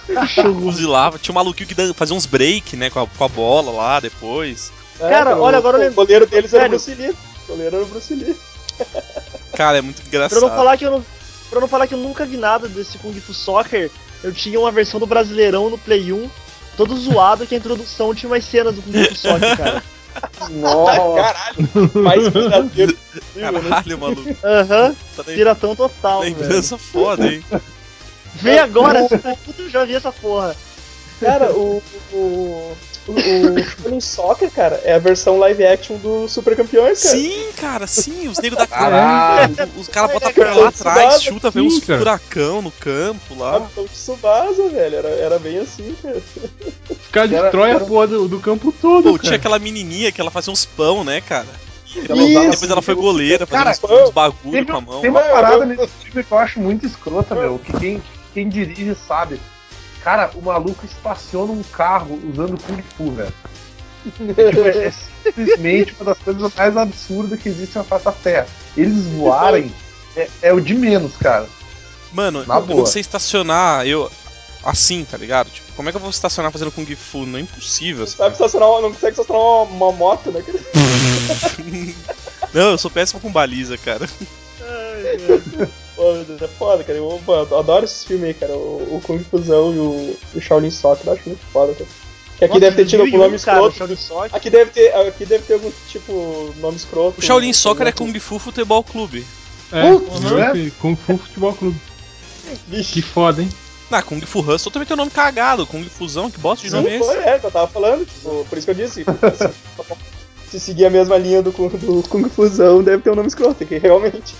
fuzilava. Tinha um maluquinho que fazia uns break, né? Com a, com a bola lá depois. É, Cara, olha, agora eu o, lembro- o goleiro deles era o? Bruce Lee. O goleiro era o Bruce Lee. Cara, é muito Pra engraçado. não falar que eu não. Pra não falar que eu nunca vi nada desse Kung Fu Soccer, eu tinha uma versão do Brasileirão no Play 1, todo zoado, que a introdução tinha umas cenas do Kung Fu Soccer, cara. Nossa, Caralho. Mais verdadeiro? Caralho, maluco. Aham, Tá nem- piratão total, velho. Lembrança foda, hein? Vem agora, puta, eu já vi essa porra. Cara, o. O. O, o Shaolin Soccer, cara, é a versão live action do Super Campeões, cara. Sim, cara, sim. Os negros da Caralho. cara. Os caras botam a perna lá atrás, chuta, vem uns furacão no campo lá. Capitão Tsubasa, velho. Era, era bem assim, cara. Os caras destroem era- a porra do, do campo todo, Pô, cara. tinha aquela menininha que ela fazia uns pão, né, cara? Ela usava- depois ela foi goleira, Cara, fazendo uns, uns bagulho com a mão. tem uma parada nesse filme que eu acho muito escrota, meu. Que quem, quem dirige sabe. Cara, o maluco estaciona um carro usando Kung Fu, velho. É, tipo, é- simplesmente uma das coisas mais absurdas que existe na face da Terra. Eles voarem é, é o de menos, cara. Mano, Na eu boa. sei estacionar, eu. Assim, tá ligado? Tipo, como é que eu vou estacionar fazendo Kung Fu? Não é impossível. Não assim. sabe estacionar, uma- não consegue estacionar uma, uma moto, né? Não, eu sou péssimo com baliza, cara. Pô, meu Deus, é foda, cara. Eu, eu adoro esses filmes aí, cara. O, o Kung Fusão e o, o Shaolin Soccer, eu acho muito foda, cara. Que aqui deve ter tido algum nome cara, escroto. Soccer. Aqui deve ter, aqui deve ter algum tipo nome escroto. O Shaolin Soccer é. Kung Fu Futebol Clube. É, uhum. Kung Fu Futebol Clube. Vixe. Que foda, hein? Na Kung Fu Hustle também tem o nome cagado. Kung Fusão, que bosta de Sim, nome é foi, esse? é, que eu tava falando, tipo, por isso que eu disse. Se seguir a mesma linha do, Kung- do Kung Fusão, deve ter um nome escroto, que realmente.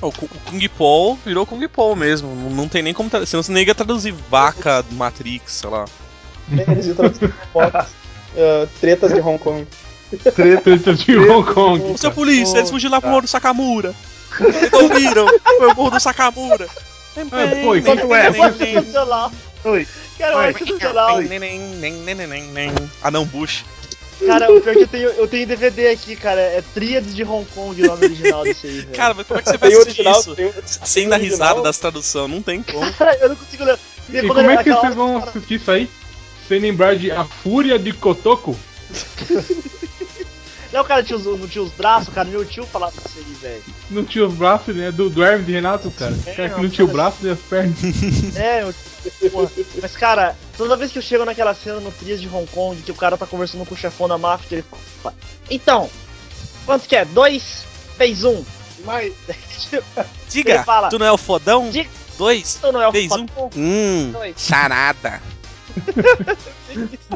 O, Ku- o Kung Paul virou Kung Paul mesmo. Não, não tem nem como. tra- Senão você nem ia traduzir vaca Matrix, sei lá. É, eles iam traduzir fotos. Ah, tretas de Hong Kong. Treta de Hong Kong. Ô, seu cara. polícia, eles fugiram lá pro morro do Sakamura. Vocês ouviram? Foi o morro do Sakamura. Ah, pô, e quanto é? Sensacional. Oi. Cara, eu acho sensacional. Ah não, Bush. Cara, o pior é que eu tenho, eu tenho DVD aqui, cara. É Tríades de Hong Kong o nome original desse aí, velho. Cara, mas como é que você vai assistir original, isso? tem Sem tem dar risada das traduções, não tem como. Cara, eu não consigo ler. E como é que vocês vão assistir isso aí? Sem lembrar de A Fúria de Kotoko? Não, o cara tinha os, não tinha os braços, cara. Meu tio falava isso aí, velho. Não tinha os braços, né? Do, do Hermes e Renato, cara. O cara que não tinha o braço e as pernas. É, eu, porra. Mas, cara, toda vez que eu chego naquela cena no Trias de Hong Kong, que o cara tá conversando com o chefão da máfia, que ele fala, então, quanto que é? Dois vezes um. Mas Diga, fala, tu não é o fodão? Diga. Dois, Então não é o Fez um? fodão? hum, Dois. charada.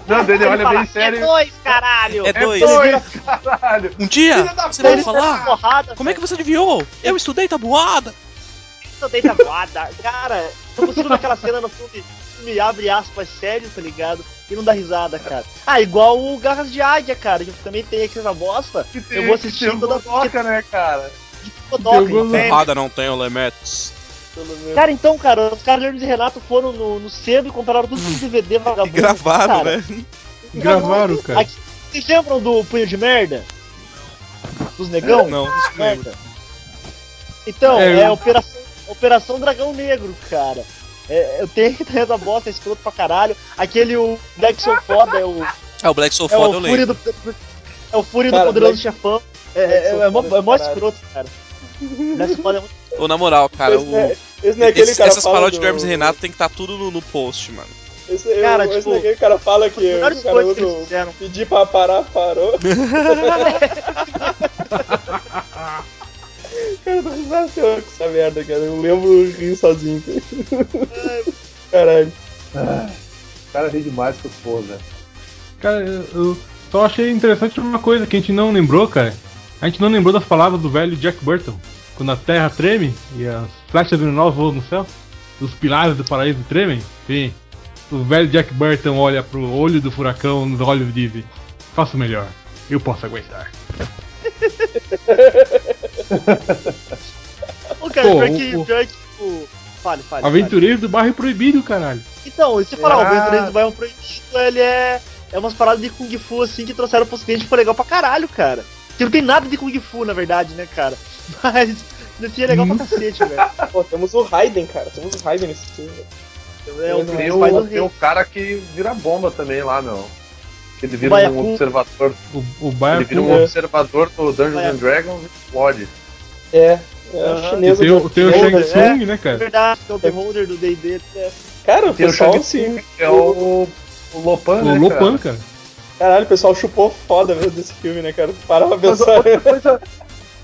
Não, Dele, Ele olha fala, bem sério. É dois, caralho! É É dois. dois, caralho. Um dia, você vai falar, porrada, como é que você adivinhou? Eu estudei tabuada. Eu dei tabuada. Cara, não consigo naquela cena no filme, me abre aspas sério, tá ligado? E não dá risada, cara. Ah, igual o Garras de Águia, cara, que também tem aquela bosta. Que tem- Eu vou assistir tem toda Godoka, né, cara? Deu gol- entende? Porrada não tem limites. Pelo menos. Cara, então, cara, os caras de Hermes e Renato foram no, no sebo e compraram tudo os DVD E vagabundo. gravaram, cara. né? Gravaram, cara. Aqui, vocês lembram do Punho de Merda? Dos negão? Não, Dos não lembro. merda? Então, É, é, eu- Operação, Operação Dragão Negro, cara. É, eu tenho que da bosta, é escroto pra caralho. Aquele o Black Soul Foda é o, É, o Black Soul é o foda eu lembro. do. É o Fúria Cara, do Poderoso Black- Chefão. É, é, Soul é, mó, é mó escroto, cara. Black Soul Foda é muito. Ou na moral, cara, o... esse não é aquele esse- cara essas fala paródias do... Hermes e Renato tem que estar tudo no, no post, mano. Esse, eu- Cara, esse tipo, não é aquele cara fala que As melhores o cara coisas que usa eles o fizeram. pedir pra parar, parou. cara, eu tô risado com essa merda, cara. Eu lembro rindo sozinho. Caralho. O cara ri demais com os pôs, né? Cara, eu, eu só achei interessante uma coisa que a gente não lembrou, cara. A gente não lembrou das palavras do velho Jack Burton. Quando a terra treme e as flechas venenosas voam no céu, os pilares do paraíso tremem. Sim. O velho Jack Burton olha pro olho do furacão nos olhos e diz: Faço melhor, eu posso aguentar. O cara, Pô, pior que, o- pior que, tipo. Fale, fale. fale. Aventureiro do bairro proibido, caralho. Então, se você falar, o Ah. Aventureiro do Bairro Proibido, ele é. É umas paradas de Kung Fu assim que trouxeram pro ocidente foi legal pra caralho, cara. Que não tem nada de Kung Fu, na verdade, né, cara? Mas nesse é legal pra cacete, velho. Pô, temos o Raiden, cara. Temos o Raiden nesse filme. É o Tem o, tem o cara que vira bomba também lá, meu. Ele vira Baiacu. um observador. O, o Ele vira um É. observador do Dungeons Baiacu. and Dragons e explode. É. É a chinesa Tem o, tem o Shang Tsung, né, É cara? verdade, que é o Beholder do D&D. é. Cara, o Tem o pessoal, Shang Tsung, que é o, o Lopan, né, O Lopan, cara? cara. caralho, o pessoal chupou foda mesmo desse filme, né, cara? Para pra Mas pensar. outra coisa,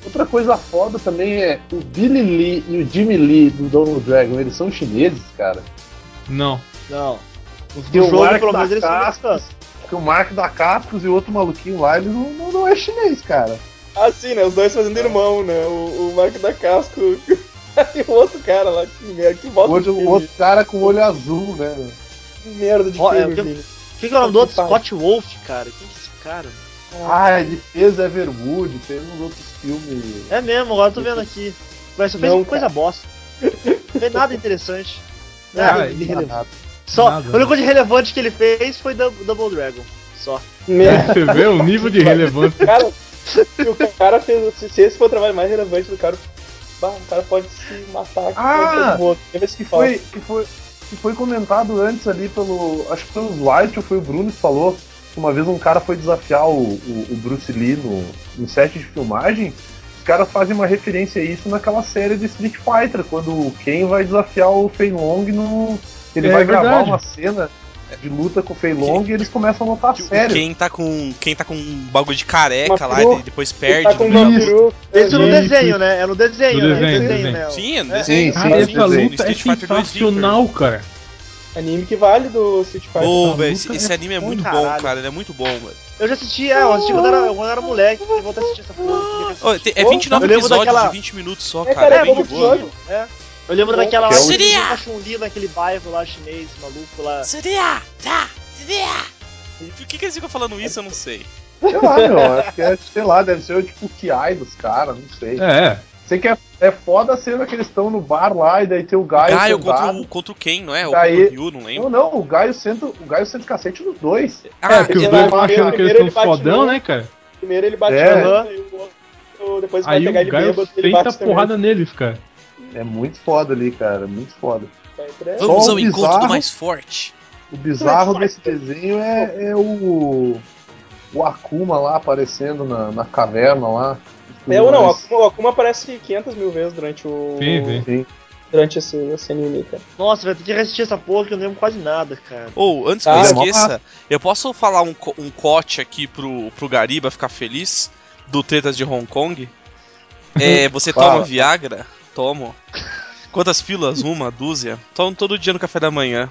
outra coisa foda também é o Billy Lee e o Jimmy Lee do Donald Dragon, eles são chineses, cara. Não. Não. Os do o jogo, Mark pelo da menos, eles são Cascos, mexicanos. que o Mark da Cascos e o outro maluquinho lá, eles não, não, não é chinês, cara. Ah, sim, né? Os dois fazendo irmão, né? O, o Marco da Casco e o outro cara lá. Que merda, que O bosta de outro, filme. o outro cara com o olho azul, né? Que merda de é, filme, que- Vini. Quem que é o nome do outro? Scott Wolf, cara. Quem que é esse cara? Ah, ele fez Everwood, fez uns outros filmes. É mesmo, agora eu tô vendo aqui. Mas só fez Não, coisa bosta. Não fez nada interessante. Cara, Nada de relevante. Nada. Só, nada. a única coisa relevante que ele fez foi Dou- Double Dragon. Só. Merda. Você vê o nível de relevância. Cara, se o cara fez. Se, se esse for o trabalho mais relevante do cara, bah, o cara pode se matar com Ah! todo mundo. Tem vezes que fala. Foi, que, foi, que foi comentado antes ali pelo. Acho que foi o White ou foi o Bruno que falou. Que Uma vez um cara foi desafiar o, o, o Bruce Lee no, no set de filmagem. Os caras fazem uma referência a isso naquela série de Street Fighter, quando o Ken vai desafiar o Fei Long no. Ele É vai gravar verdade. uma cena de luta com o Fei Long e eles começam a lutar sério. Quem tá com. Quem tá com um bagulho de careca lá e depois perde. tá com peru. Esse no Isso. desenho, né? É no desenho, No né? desenho, No desenho. né? Sim, é no É. desenho. Sim, sim, essa desenho. luta é Street Fighter 2 sensacional, cara. Anime que vale do Street Fighter. Pô, essa velho, esse, esse é anime é bom, muito bom, caralho. cara. Ele é muito bom, velho. Eu já assisti, é, eu assisti quando era, quando era moleque. Eu voltei a assistir essa porra. tinha que tem- é Pô, 29 eu lembro episódios daquela- de 20 minutos só, É, cara. É é bem bom de boa. É. Eu lembro Bom, daquela que é o- Seria a Chun-Li naquele bairro lá chinês, maluco lá. Seria! Tá! Seria! Por que, que eles ficam falando isso? Eu não sei. Sei lá, meu. Acho que é, sei lá, deve ser o tipo Kiai dos caras, não sei. É, Sei que é, é foda a cena que eles estão no bar lá e daí tem o Gaio. Gaio contra o, contra o Ken, não é? Daí- o Ryu, não lembro. Não, não, o Gaio senta, o Gaio senta o cacete nos dois. Ah, é, porque os ele dois vão achando que eles bate fodão, no- né, cara? Primeiro ele bate É. no e o outro depois vai Aí pegar o ele Gaio bêbado e ele bate a porrada neles, cara. É muito foda ali, cara, muito foda. também. Vamos Só ao o encontro do bizarro- mais forte. O bizarro desse desenho é, é o. o Akuma lá aparecendo na, na caverna lá. É ou não, o Akuma, aparece 500 mil vezes durante o. Sim, sim. Sim. Durante esse, esse anime, cara. Nossa, vai ter que assistir essa porra que eu não lembro quase nada, cara. Ou, antes Ah, que eu é esqueça, eu posso falar um, um cote aqui pro, pro Gariba ficar feliz do Tretas de Hong Kong? É, você Fala. toma Viagra? Tomo. Quantas filas? Uma, dúzia? Tomo todo dia no café da manhã.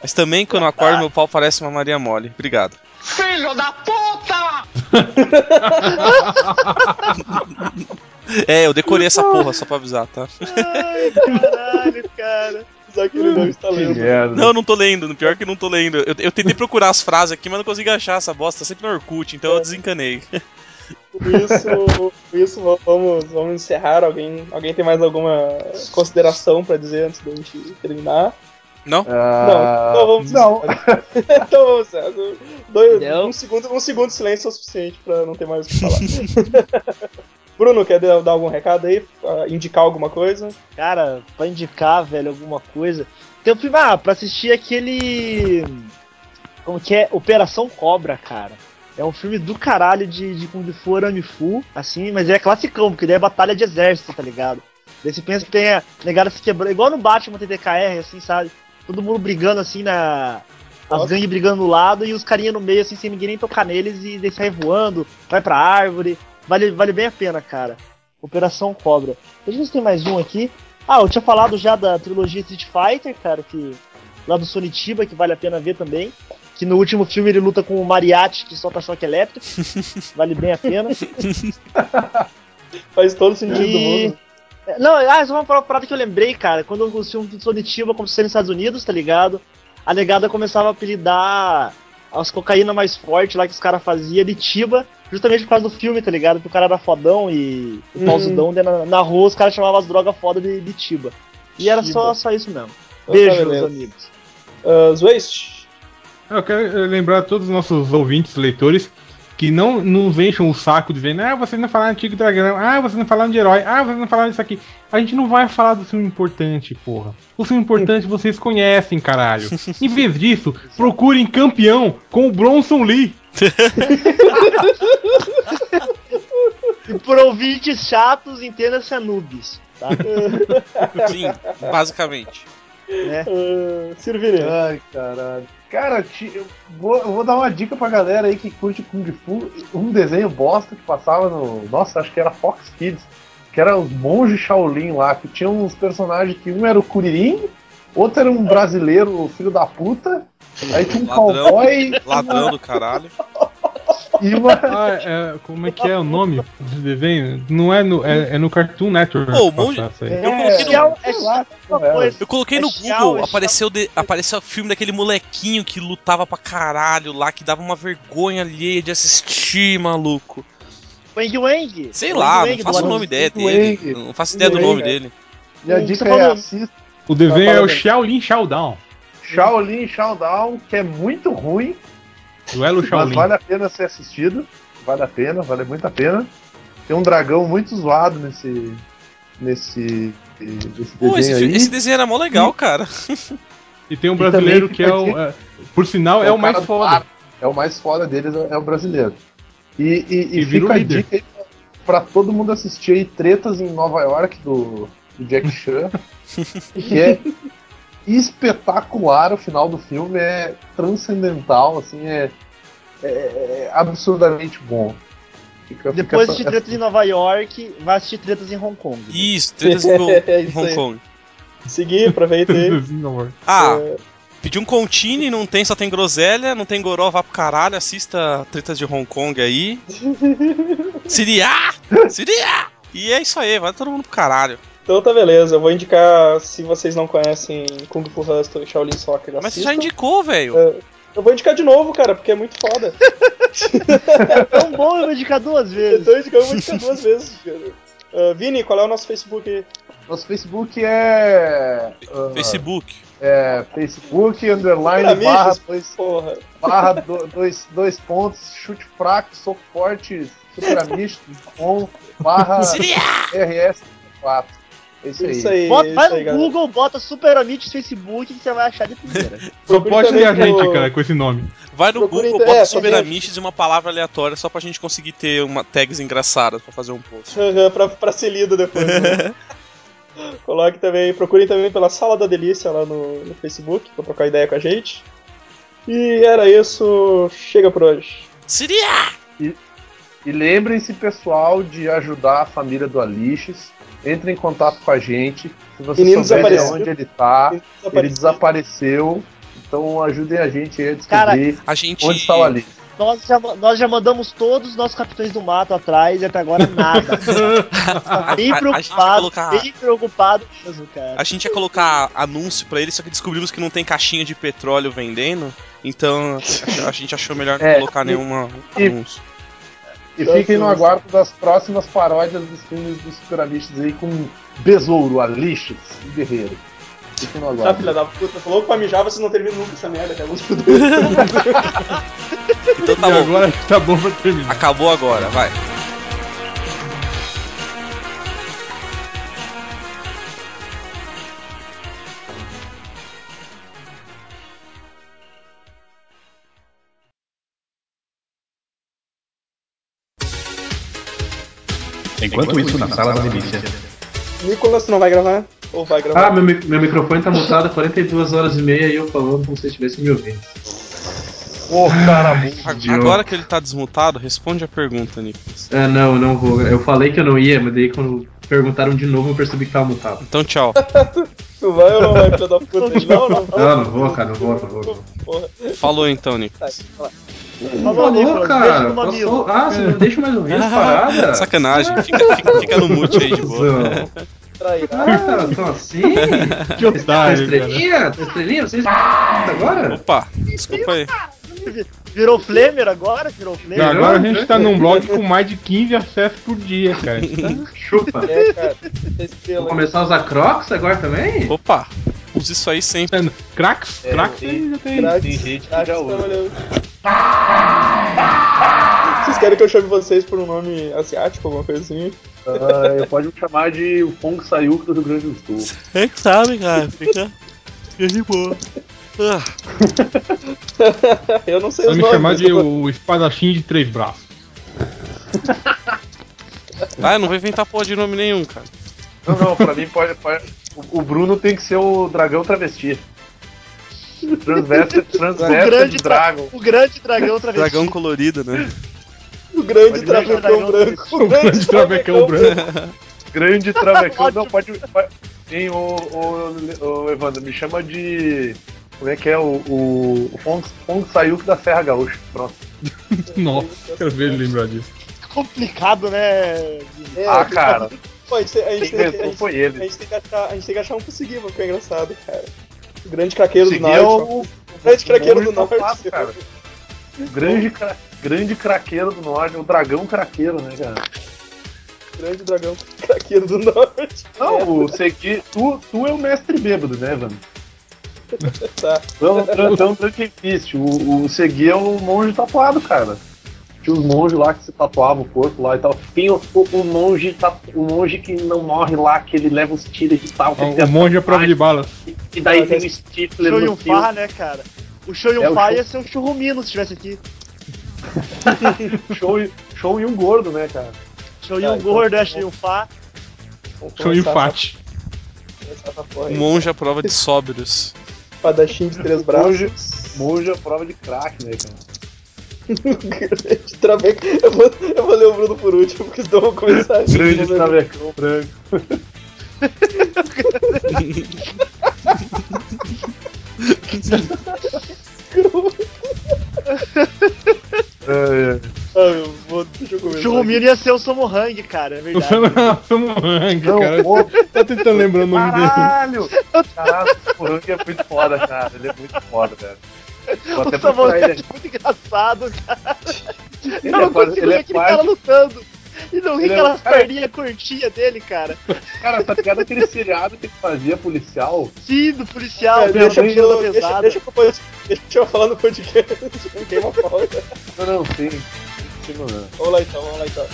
Mas também quando eu acordo, meu pau parece uma Maria Mole. Obrigado. Filho da puta! É, eu decorei essa porra só pra avisar, tá? Ai, caralho, cara. Só que ele não está lendo. merda. Não, eu não tô lendo. No pior que eu não tô lendo. Eu, eu tentei procurar as frases aqui, mas não consegui achar essa bosta. Tá sempre no Orkut, então eu desencanei. Com isso, com isso va- vamos, vamos encerrar. Alguém, alguém tem mais alguma consideração pra dizer antes da gente terminar? Não? Ah, Não, então vamos não. então vamos encerrar. Dois- Não. um, segundo, um segundo de silêncio é o suficiente pra não ter mais o que falar. Bruno, quer dar algum recado aí? Ah, Indicar alguma coisa? Cara, pra indicar, velho, alguma coisa. Tem um filme, ah, pra assistir aquele. Como que é? Operação Cobra, cara. É um filme do caralho de, de Kung Fu Arame Fu, assim, mas é classicão, porque daí é batalha de exército, tá ligado? Daí você pensa que tem a negada se quebrando, igual no Batman TTKR, assim, sabe? Todo mundo brigando assim na. As gangues brigando no lado e os carinha no meio, assim, sem ninguém nem tocar neles e daí sai voando, vai pra árvore. Vale, vale bem a pena, cara. Operação Cobra. Deixa eu ver se tem mais um aqui. Ah, eu tinha falado já da trilogia Street Fighter, cara, que. Lá do Sonitiba, que vale a pena ver também. Que no último filme ele luta com o Mariachi, que solta choque elétrico. vale bem a pena. Faz todo sentido do E- mundo. Não, ah, só uma parada que eu lembrei, cara. Quando o filme do Sonitiba começou nos Estados Unidos, tá ligado? A negada começava a apelidar as cocaína mais fortes lá que os caras faziam de Tiba, justamente por causa do filme, tá ligado? Que o cara era fodão e o Hum. pausudão, na, na rua os caras chamavam as drogas foda de, de Tiba. E era só, Tiba. só isso mesmo. Então tá, Beijo, meus amigos. Uh, Zwaist, Eu quero eh, lembrar a todos os nossos ouvintes, leitores, que não nos enchem o saco dizendo, ah, vocês não falaram de Tigre e Dragão, ah, vocês não falaram de herói, ah, vocês não falaram disso aqui. A gente não vai falar do filme importante, porra. O filme importante vocês conhecem, caralho. Em vez disso, procurem campeão com o Bronson Lee. E por ouvintes chatos, entenda-se Anubis. Tá? Sim, basicamente. Né? uh, Ciro. Ai, caralho. Cara, eu vou, eu vou dar uma dica pra galera aí que curte Kung Fu. Um desenho bosta que passava no. Nossa, acho que era Fox Kids. Que era os monges Shaolin lá, que tinha uns personagens que um era o Kuririn, outro era um brasileiro, filho da puta. Aí tinha um Ladrão. cowboy Ladrão do caralho. E uma. Ah, é, como é que é o nome desse desenho? Não é no, é, é no Cartoon Network. Monge-. Eu coloquei no- É, é. Eu coloquei É no Google, é Xiao. apareceu, de, apareceu o filme daquele molequinho que lutava pra caralho lá, que dava uma vergonha alheia de assistir, maluco. Wang Wang. Sei lá, Wang não faço do o nome dele. Não faço ideia do nome dele. Minha Você dica é assista O desenho é o. Shaolin Showdown. Shaolin Showdown, que é muito ruim, Duelo mas Shaolin. vale a pena ser assistido. Vale a pena, vale muito a pena. Tem um dragão muito zoado nesse. nesse. nesse Pô, esse, desenho fi- aí. esse desenho era mó legal, cara. E tem um brasileiro que é o. é, por sinal, é, o cara mais foda. ar. É o mais foda deles, é o brasileiro. E, e, e E vira o fica a líder. dica aí pra todo mundo assistir aí Tretas em Nova York do, do Jack Chan. que é espetacular o final do filme, é transcendental, assim, é, é- é absurdamente bom. Fica- fica Depois de essa- assistir tretas em Nova York, vai assistir tretas em Hong Kong. Isso, tretas em Hong- É isso Hong. Kong. Seguir, aproveita aí. Ah, É, pedi um contine, não tem, só tem groselha, não tem goró, vá pro caralho, assista tretas de Hong Kong aí. Siriá! Siriá! E é isso aí, vai todo mundo pro caralho. Então tá beleza, eu vou indicar, se vocês não conhecem Kung Fu Hustle e Shaolin Soccer, Mas você assistam. já indicou, velho. É, Eu vou indicar de novo, cara, porque é muito foda. É tão bom eu indicar duas vezes. Então eu vou indicar duas vezes. cara. Ah, Vini, qual é o nosso Facebook aí? Nosso Facebook é. ah, Facebook. É Facebook, underline, Amigos. barra, dois, Porra. barra do- dois, dois pontos, chute fraco, soco forte, super amisto, com, barra RS4. Isso aí. Isso aí. Bota, isso vai aí, no galera. Google, bota Super Amitos Facebook que você vai achar de primeira. Só Procure pode também a gente, cara, com esse nome. Vai no Procura Google, bota é, Subiramiches e uma palavra aleatória só pra gente conseguir ter uma tags engraçadas pra fazer um post. Aham, pra, pra ser lido depois. Né? Coloque também, procurem também pela Sala da Delícia lá no, no Facebook pra trocar ideia com a gente. E era isso, chega por hoje. Seria! E lembrem-se, pessoal, de ajudar a família do Alixes. Entre em contato com a gente. Se você Menino souber de desapareceu. onde ele tá, Ele ele desapareceu. Então ajudem a gente aí a Cara, descobrir A gente. onde está o Alixes. Nós já, nós já mandamos todos os nossos capitães do mato atrás e até agora nada. Bem preocupado, colocar. bem preocupado mesmo, cara. A gente ia colocar anúncio pra ele, só que descobrimos que não tem caixinha de petróleo vendendo. Então a, a gente achou melhor não É, colocar e- nenhuma e- anúncio. E fiquem no aguardo das próximas paródias dos filmes dos Super Alixes aí com Besouro, Alixes e Guerreiro. Fiquem no Tá, aguardo. filha da puta, falou pra mijar, vocês não terminam nunca essa merda, cara. Vamos fuder. Então tá e bom. agora tá bom pra terminar. Acabou agora, vai. Enquanto isso, na sala da delícia. Nicolas, tu não vai gravar? Ou vai gravar? Ah, meu, meu microfone tá mutado há 42 horas e meia e eu falando como se estivesse me ouvindo. Ô, cara, A- idiota. Agora que ele tá desmutado, responde a pergunta, Nicolas. Ah, não, não vou. Eu falei que eu não ia, mas daí quando perguntaram de novo eu percebi que tava mutado. Então tchau. Tu vai ou não vai, filha da puta? Não, não, não. Não, não vou, cara, não vou, não vou. Falou então, Tá, Nicolas. vai lá. Falou, Falou, Nicolas, cara. no mamilo. Passou... Ah, você não deixa mais ouvir as paradas? Sacanagem, fica, fica, fica no mute aí de boa. Não. Trairá. Ah, então assim? Que otário, cara. Estrelinha? Estrelinha? Vocês agora? Opa, desculpa aí. Virou Flamer agora? Virou Flamer? Não, agora a gente tá num blog com mais de 15 acessos por dia, cara. Tá- Chupa. É, cara. Vou começar a usar Crocs agora também? Opa, use isso aí sempre. Cracks? Cracks tem- já tem. Crack, Tem gente que já usa. trabalhando. Vocês querem que eu chame vocês por um nome asiático, alguma coisa assim? Ah, pode me chamar de o Fong Sayuk do Rio Grande do Sul. É que sabe, cara. Fica, fica de boa. Ah, eu não sei Vai os me nomes. chamar de o espadachim de três braços. ah, não vou inventar porra de nome nenhum, cara. Não, não, pra mim pode. pode- o- O Bruno tem que ser o dragão travesti. Transveste, O transveste grande, do dra- Dragon. o grande dragão travesti. Dragão colorido, né? O grande travecão dragão branco. O grande travecão branco. Grande travecão. Não, pode. pode tem o, o, o Evandro, me chama de. Como é que é? O, o, o Fong, Fong Sayuk da Serra Gaúcha. Pronto. Nossa, quero ver ele lembrar disso. Complicado, né? É, ah, cara. Pô, a gente, tem- a gente Quem tem, a inventou gente- foi a ele. gente tem que achar, a gente tem que achar um pra seguir, ficar engraçado, cara. O grande craqueiro do é norte. o, O grande craqueiro do norte. safado, cara. O grande, cra- grande craqueiro do norte, o dragão craqueiro, né, cara? Grande dragão craqueiro do norte. Não, o Segui, tu, tu é o mestre bêbado, né, Evandro? Tá. É um é um Drunken Fist. O, o Segui é o monge tatuado, cara. Tinha os monges lá que se tatuavam o corpo lá e tal. Tem o, o, o monge, o monge que não morre lá, que ele leva os tiros e tal. O monge é prova de balas. E daí tem o Stifler Show no Yun filme. Fa, né, cara? O Show É, Yun o Fa show- ia ser um churrumino se estivesse aqui. Show, e- show e um gordo, né, cara? Show Tá, Yun então- Gordo, é Show Yun Fa. Vamos Show e começar fat. essa-. Monge à prova de sóbrios. Espadachim de três braços. Monge é prova de crack, né, cara? Grande traveco. Eu vou, eu vou ler o Bruno por último, porque senão eu vou começar a. Grande ver- travecão branco. É, é. Ah, eu vou, deixa eu O começar. churrumino ia ser o Somohang, cara, é O verdade. Samuhang, Não, cara. pô, Tá tentando lembrar o nome dele. Caralho! Caralho, o Rank é muito foda, cara. Ele é muito foda, cara. Vou O procurar é muito engraçado, cara. Ele Eu não é quase- consigo ele ver é aquele quase- cara lutando. E não ri é- aquelas cara- perninhas curtinhas dele, cara. Cara, tá ligado aquele seriado que ele fazia policial? Sim, do policial, É, deixa, eu, deixa, pesada. deixa, eu, deixa eu falar no podcast. Não, não, sim. Sim, não, não. Vamos lá então, vamos lá então.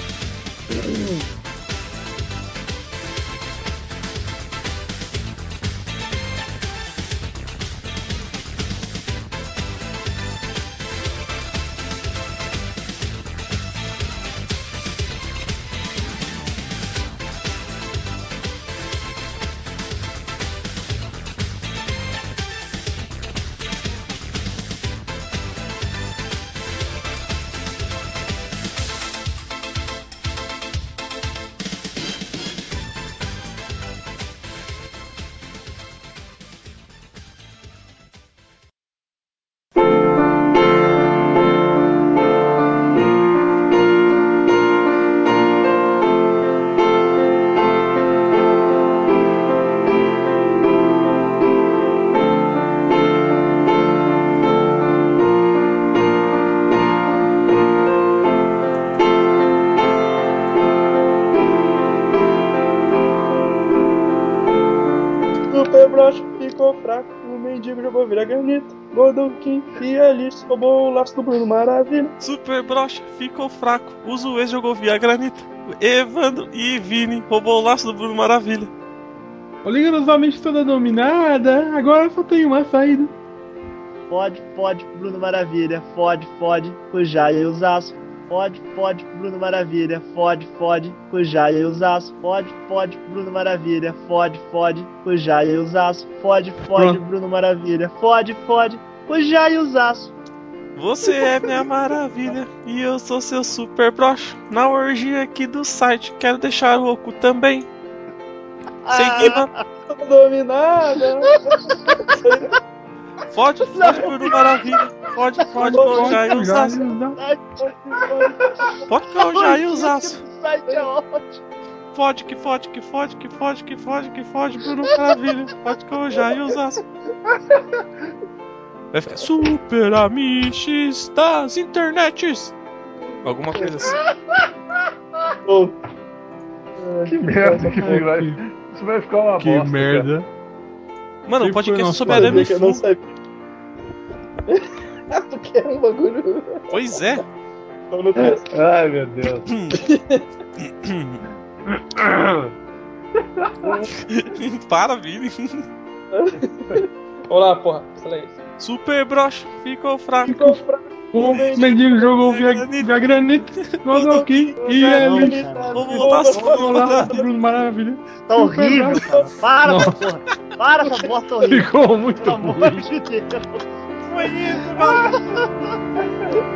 Ficou fraco, o mendigo jogou vira granito. Godolkin e Alice roubou o laço do Bruno Maravilha. Super broxa ficou fraco. O Zuê jogou via granito. Evandro e Vini roubou o laço do Bruno Maravilha. A Liga dos Homens toda dominada, agora só tem uma saída. Fode, fode, Bruno Maravilha. Fode, fode, Cujaia e Usaço. Fode, fode, Bruno Maravilha. Fode, fode, Cujaia e Usaço. Fode, fode, Bruno Maravilha. Fode, fode, Cujaia e Usaço. Fode, fode, Pronto. Bruno Maravilha. Fode, fode, Cujaia e Usaço. Você é minha maravilha e eu sou seu super broxa. Na orgia aqui do site, quero deixar o oco também. Seguindo, Toda dominada. fode, fode, Bruno Maravilha. Fode, fode, Cujaia e Usaço. Pode Cujaia e Usaço. O site é ótimo. Fode, que fode, que fode, que fode, que fode, que fode, Bruno Maravilha. Fode Cujaia e Usaço. Vai ficar super amiches das internets. Alguma coisa assim. Bom. Que merda que vai. Isso vai ficar uma Que bosta. merda. Mano, um Sempre foi podcast sobre arame que eu não fu. tu quer um bagulho? Pois é. Ai, meu Deus. Para, Vini. Vamos lá, porra. Silêncio. Super broxa, ficou fraco. Ficou fraco. O mendigo jogou via, via granito, Godolkin e Alice. Vamos voltar laço do Bruno Maravilha. Tá horrível, cara. Para porra. Para essa bosta horrível. Ficou muito Pelo amor ruim. de Deus. 什么意思嘛